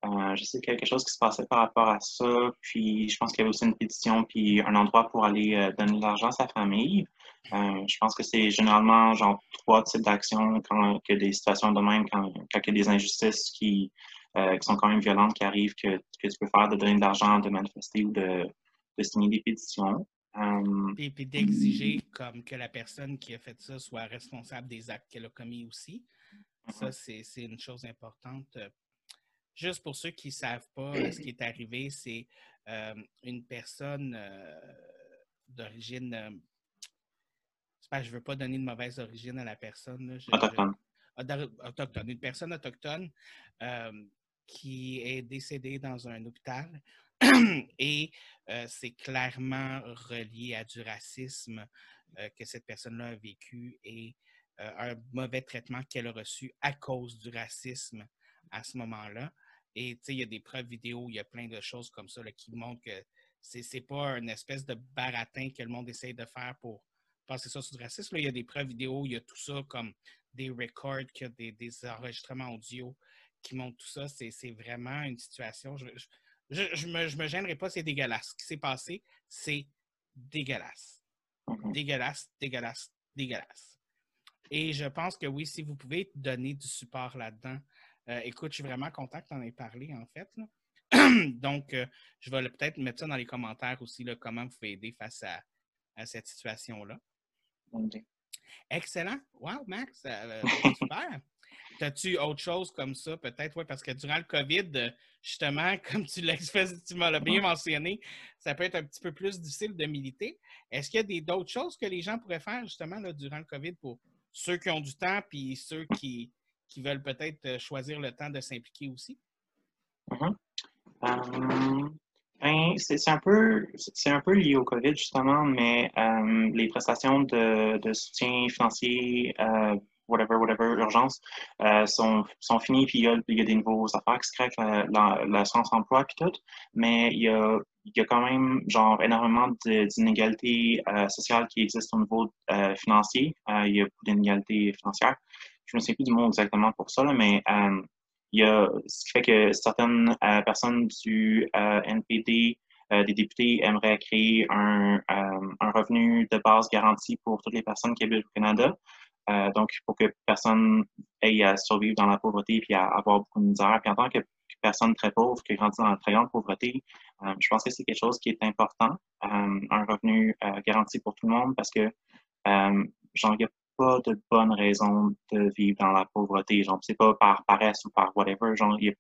Euh, je sais qu'il y a quelque chose qui se passait par rapport à ça. Puis je pense qu'il y avait aussi une pétition, puis un endroit pour aller euh, donner de l'argent à sa famille. je pense que c'est généralement genre trois types d'actions quand il y a des situations de même, quand, il y a des injustices qui, sont quand même violentes qui arrivent, que, tu peux faire de donner de l'argent, de manifester ou de, signer des pétitions. Et puis d'exiger comme que la personne qui a fait ça soit responsable des actes qu'elle a commis aussi. Ça, c'est une chose importante. Euh, juste pour ceux qui ne savent pas euh, ce qui est arrivé, c'est euh, une personne d'origine. je ne veux pas donner de mauvaise origine à la personne. autochtone. autochtone. Une personne autochtone qui est décédée dans un hôpital. Et c'est clairement relié à du racisme que cette personne-là a vécu et un mauvais traitement qu'elle a reçu à cause du racisme à ce moment-là. Et il y a des preuves vidéo, il y a plein de choses comme ça qui montrent que c'est n'est pas une espèce de baratin que le monde essaye de faire pour passer ça sur du racisme. il y a des preuves vidéo, il y a tout ça comme des records, des, des enregistrements audio qui montrent tout ça. C'est vraiment une situation. Je, je, me, je me gênerai pas, c'est dégueulasse. Ce qui s'est passé, c'est dégueulasse. Mm-hmm. Dégueulasse, dégueulasse, dégueulasse. Et je pense que oui, si vous pouvez donner du support là-dedans, euh, écoute, je suis vraiment content que tu en aies parlé, en fait. Donc, euh, je vais peut-être mettre ça dans les commentaires aussi, là, comment vous pouvez aider face à, cette situation-là. Excellent. Wow, Max, euh, super. As-tu autre chose comme ça, peut-être? Oui, parce que durant le COVID, justement, comme tu l'as tu m'as bien mentionné, ça peut être un petit peu plus difficile de militer. Est-ce qu'il y a d'autres choses que les gens pourraient faire, justement, là, durant le COVID pour ceux qui ont du temps, puis ceux qui, veulent peut-être euh, choisir le temps de s'impliquer aussi? Mm-hmm. Euh, ben, c'est un, peu, un peu lié au COVID, justement, mais euh, les prestations de, soutien financier, whatever, whatever, urgence, sont, sont finies, puis il y, a, des nouveaux affaires qui se créent avec la, la, emploi, puis tout, mais il y a y a quand même genre énormément d'inégalités euh, sociales qui existent au niveau euh, financier. Euh, il y a beaucoup d'inégalités financières. Je ne sais plus du mot exactement pour ça, mais il y a ce qui fait que certaines personnes du NPD, des députés, aimeraient créer un, un, revenu de base garanti pour toutes les personnes qui habitent au Canada. Donc, pour que personne ait à survivre dans la pauvreté et à avoir beaucoup de misère. Puis en tant que personne très pauvre qui grandit dans la très grande pauvreté, euh, je pense que c'est quelque chose qui est important, euh, un revenu euh, garanti pour tout le monde parce que genre, il n'y a pas de bonne raison de vivre dans la pauvreté. Genre, c'est pas par paresse ou par whatever. Genre, il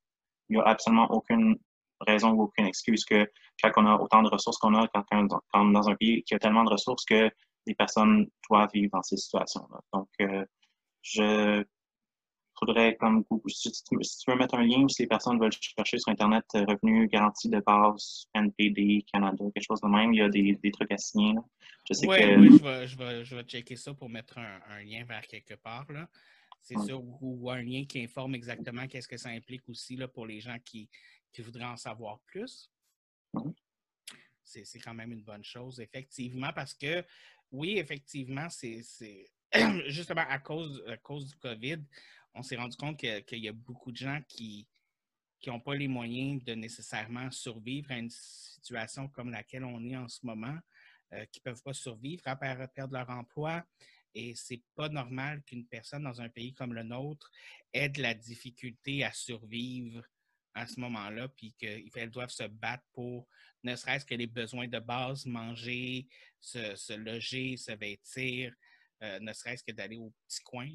n'y a, absolument aucune raison ou aucune excuse que quand on a autant de ressources qu'on a, quand, quand, dans un pays qui a tellement de ressources que les personnes doivent vivre dans ces situations-là. Donc, je faudrait, comme si tu, veux mettre un lien, si les personnes veulent chercher sur Internet euh, revenus garantis de base, NPD, Canada, quelque chose de même, il y a des, des trucs à signer. Je sais que... oui je, vais, je, vais, je vais checker ça pour mettre un, un lien vers quelque part. Là. C'est sûr, ou, un lien qui informe exactement qu'est-ce que ça implique aussi là, pour les gens qui, qui voudraient en savoir plus. C'est quand même une bonne chose, effectivement, parce que oui, effectivement, c'est justement à cause, du COVID, on s'est rendu compte qu'il y a beaucoup de gens qui n'ont pas les moyens de nécessairement survivre à une situation comme laquelle on est en ce moment, euh, qui ne peuvent pas survivre à perdre leur emploi. Et ce n'est pas normal qu'une personne dans un pays comme le nôtre ait de la difficulté à survivre à ce moment-là, puis qu'elles doivent se battre pour ne serait-ce que les besoins de base, manger, se, loger, se vêtir, euh, ne serait-ce que d'aller au petit coin.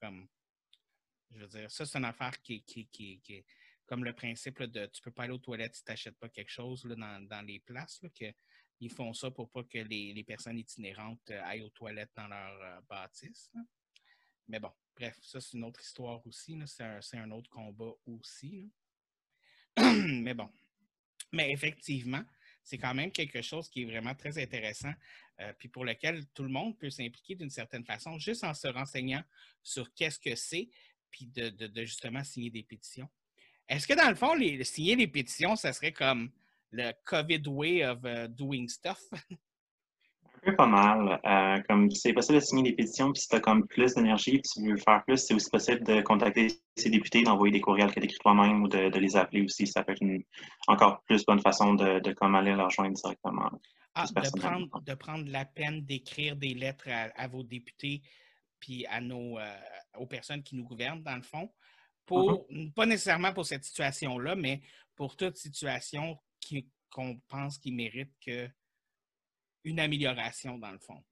comme, je veux dire, ça, c'est une affaire qui, qui, est comme le principe de tu peux pas aller aux toilettes si tu n'achètes pas quelque chose dans, les places. que, ils font ça pour pas que les, personnes itinérantes euh, aillent aux toilettes dans leur euh, bâtisse. Mais bon, bref, ça, c'est une autre histoire aussi. C'est un, autre combat aussi. Mais bon. Mais effectivement, c'est quand même quelque chose qui est vraiment très intéressant, euh, puis pour lequel tout le monde peut s'impliquer d'une certaine façon, juste en se renseignant sur qu'est-ce que c'est, puis de, justement signer des pétitions. Est-ce que dans le fond, signer des pétitions, ça serait comme le COVID way of uh, doing stuff? Peu pas mal. Euh, comme c'est possible de signer des pétitions, puis si tu as comme plus d'énergie et tu veux faire plus, c'est aussi possible de contacter ces députés, d'envoyer des courriels que tu écris toi-même ou de, les appeler aussi. Ça peut être une encore plus bonne façon de, de comme aller leur joindre directement. Ah, de prendre, de prendre la peine d'écrire des lettres à, vos députés puis à nos, euh, aux personnes qui nous gouvernent, dans le fond, pour, mm-hmm. pas nécessairement pour cette situation-là, mais pour toute situation qu'on pense qu'il mérite que une amélioration dans le fond.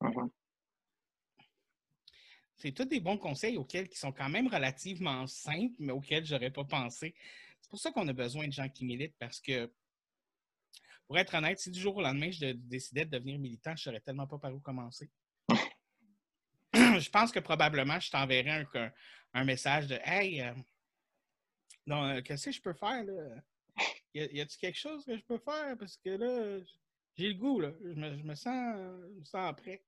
Mm-hmm. C'est tous des bons conseils auxquels qui sont quand même relativement simples, mais auxquels je n'aurais pas pensé. C'est pour ça qu'on a besoin de gens qui militent parce que, pour être honnête, si du jour au lendemain je décidais de devenir militant, je ne saurais tellement pas par où commencer. je pense que probablement je t'enverrais un, message de Hey, euh, euh, qu'est-ce que je peux faire là? y a-t-il quelque chose que je peux faire? Parce que là, j'ai le goût, là. Je me, sens, je me sens prêt.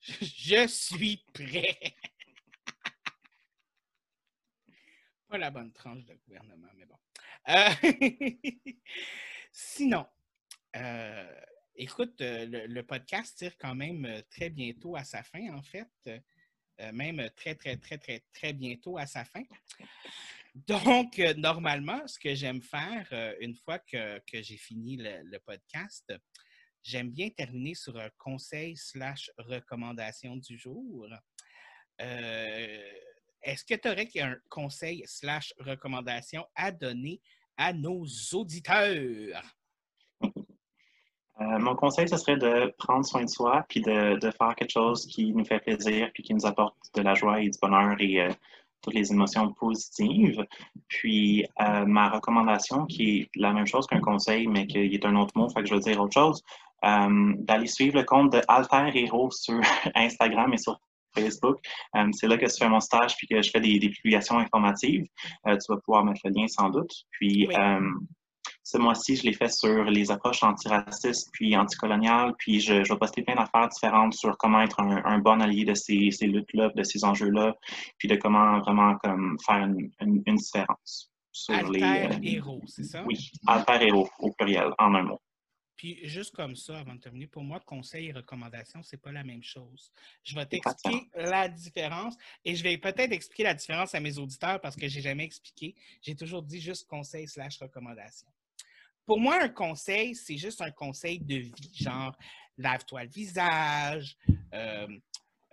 Je suis prêt. Pas la bonne tranche de gouvernement, mais bon. Euh, sinon, euh, écoute, euh, le, podcast tire quand même très bientôt à sa fin, en fait. même très, très, très, très, très bientôt à sa fin. Donc, euh, normalement, ce que j'aime faire, euh, une fois que, j'ai fini le, podcast, j'aime bien terminer sur un conseil slash recommandation du jour. Euh, est-ce que tu aurais un conseil slash recommandation à donner à nos auditeurs? mon conseil, ce serait de prendre soin de soi, puis de, de, faire quelque chose qui nous fait plaisir, puis qui nous apporte de la joie et du bonheur et toutes les émotions positives. Puis euh, ma recommandation, qui est la même chose qu'un conseil, mais qui est un autre mot, fait que je veux dire autre chose, euh, d'aller suivre le compte de Alter Hero sur Instagram et sur Facebook. Euh, c'est là que je fais mon stage puis que je fais des, publications informatives. tu vas pouvoir mettre le lien sans doute. Puis ce mois-ci, je l'ai fait sur les approches antiracistes puis anticoloniales. Puis je, je vais poster plein d'affaires différentes sur comment être un, bon allié de ces, ces luttes-là, de ces enjeux-là, puis de comment vraiment comme, faire une, une, différence. Sur alter les, euh, héros, c'est ça? Oui, alter héros au pluriel, en un mot. Puis juste comme ça, avant de terminer, pour moi, conseil et recommandation, c'est pas la même chose. Je vais t'expliquer la différence et je vais peut-être expliquer la différence à mes auditeurs parce que j'ai jamais expliqué. J'ai toujours dit juste conseil slash recommandation. Pour moi, un conseil, c'est juste un conseil de vie, genre lave-toi le visage, euh,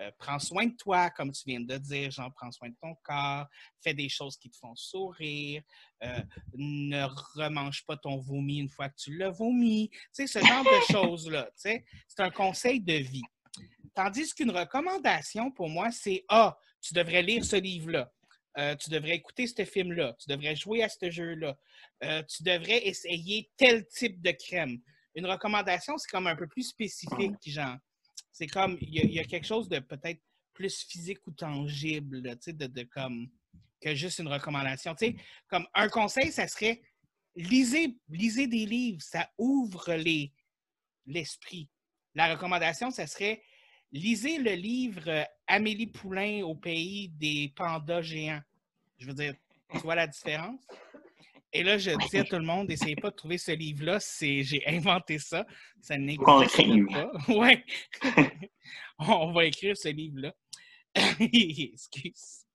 euh, prends soin de toi, comme tu viens de dire, genre prends soin de ton corps, fais des choses qui te font sourire, euh, ne remange pas ton vomi une fois que tu l'as vomi, tu sais, ce genre de choses-là, tu sais, c'est un conseil de vie. Tandis qu'une recommandation, pour moi, c'est Ah, tu devrais lire ce livre-là. Euh, tu devrais écouter ce film-là, tu devrais jouer à ce jeu-là, tu devrais essayer tel type de crème. Une recommandation, c'est comme un peu plus spécifique, genre. C'est comme, il y, a quelque chose de peut-être plus physique ou tangible, tu sais, de, comme, que juste une recommandation. Tu sais, comme un conseil, ça serait lisez, lisez des livres, ça ouvre l'esprit. La recommandation, ça serait lisez le livre euh, Amélie Poulain au pays des pandas géants. Je veux dire, tu vois la différence? Et là, je dis à tout le monde, essayez pas de trouver ce livre-là. J'ai inventé ça. Ça n'existe pas. Ouais. On va écrire ce livre-là. Excuse.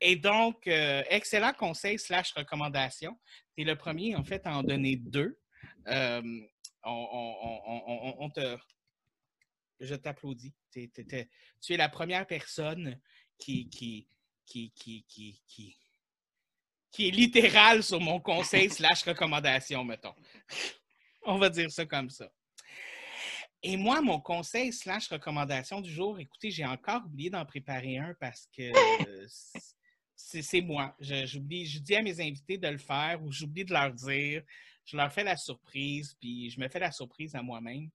Et donc, euh, excellent conseil slash recommandation. Tu es le premier, en fait, à en donner deux. Euh, on, te, je t'applaudis. Tu es la première personne qui, qui, qui, qui, qui, qui est littéral sur mon conseil slash recommandation, mettons. On va dire ça comme ça. Et moi, mon conseil slash recommandation du jour, écoutez, j'ai encore oublié d'en préparer un parce que c'est moi. J'oublie, je, dis à mes invités de le faire ou j'oublie de leur dire. Je leur fais la surprise, puis je me fais la surprise à moi-même.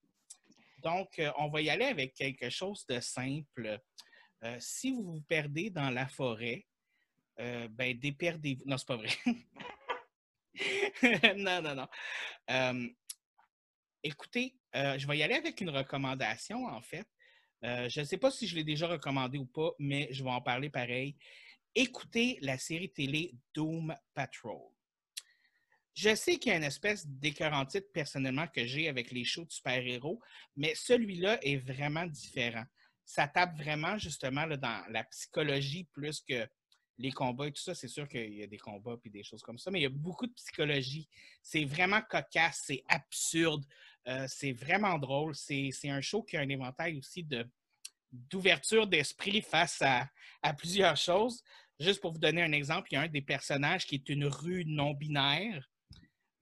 Donc, euh, on va y aller avec quelque chose de simple. Euh, si vous vous perdez dans la forêt, euh, ben déperdez-vous. Non, c'est pas vrai. non, non, non. Euh, écoutez, je vais y aller avec une recommandation, en fait. je ne sais pas si je l'ai déjà recommandé ou pas, mais je vais en parler pareil. Écoutez la série télé Doom Patrol. Je sais qu'il y a une espèce d'écœurant titre personnellement que j'ai avec les shows de super-héros, mais celui-là est vraiment différent. Ça tape vraiment justement dans la psychologie plus que les combats et tout ça. C'est sûr qu'il y a des combats et des choses comme ça, mais il y a beaucoup de psychologie. C'est vraiment cocasse, c'est absurde, euh, c'est vraiment drôle. C'est un show qui a un éventail aussi d'ouverture d'esprit face à, à plusieurs choses. Juste pour vous donner un exemple, il y a un des personnages qui est une rue non binaire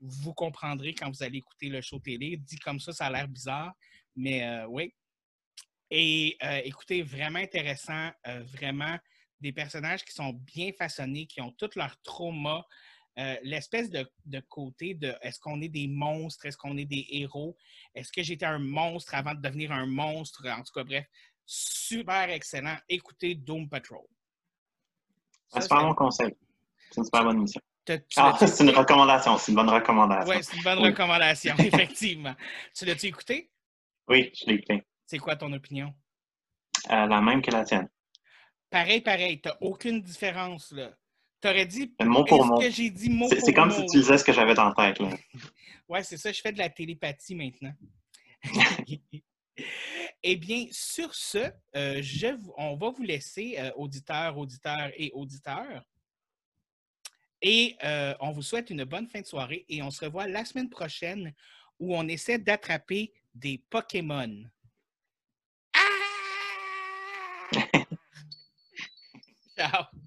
vous comprendrez quand vous allez écouter le show télé. Dit comme ça, ça a l'air bizarre, mais euh, oui. Et euh, écoutez, vraiment intéressant, vraiment des personnages qui sont bien façonnés, qui ont tous leurs traumas. L'espèce de, côté de est-ce qu'on est des monstres, est-ce qu'on est des héros, est-ce que j'étais un monstre avant de devenir un monstre, en tout cas, bref, super excellent. Écoutez Doom Patrol. C'est pas mon conseil. C'est une super bonne mission. Ah, c'est une recommandation, c'est une bonne recommandation. Oui, c'est une bonne recommandation, effectivement. Tu l'as-tu écouté? Oui, je l'ai écouté. C'est quoi ton opinion? Euh, la même que la tienne. Pareil, pareil. Tu n'as aucune différence, là. Tu aurais dit. Mot pour mot. C'est comme si tu disais ce que j'avais dans la tête, là. ouais, c'est ça. Je fais de la télépathie maintenant. eh bien, sur ce, euh, je, on va vous laisser, euh, auditeurs, auditeurs et auditeurs, et euh, on vous souhaite une bonne fin de soirée et on se revoit la semaine prochaine où on essaie d'attraper des Pokémon. Ciao!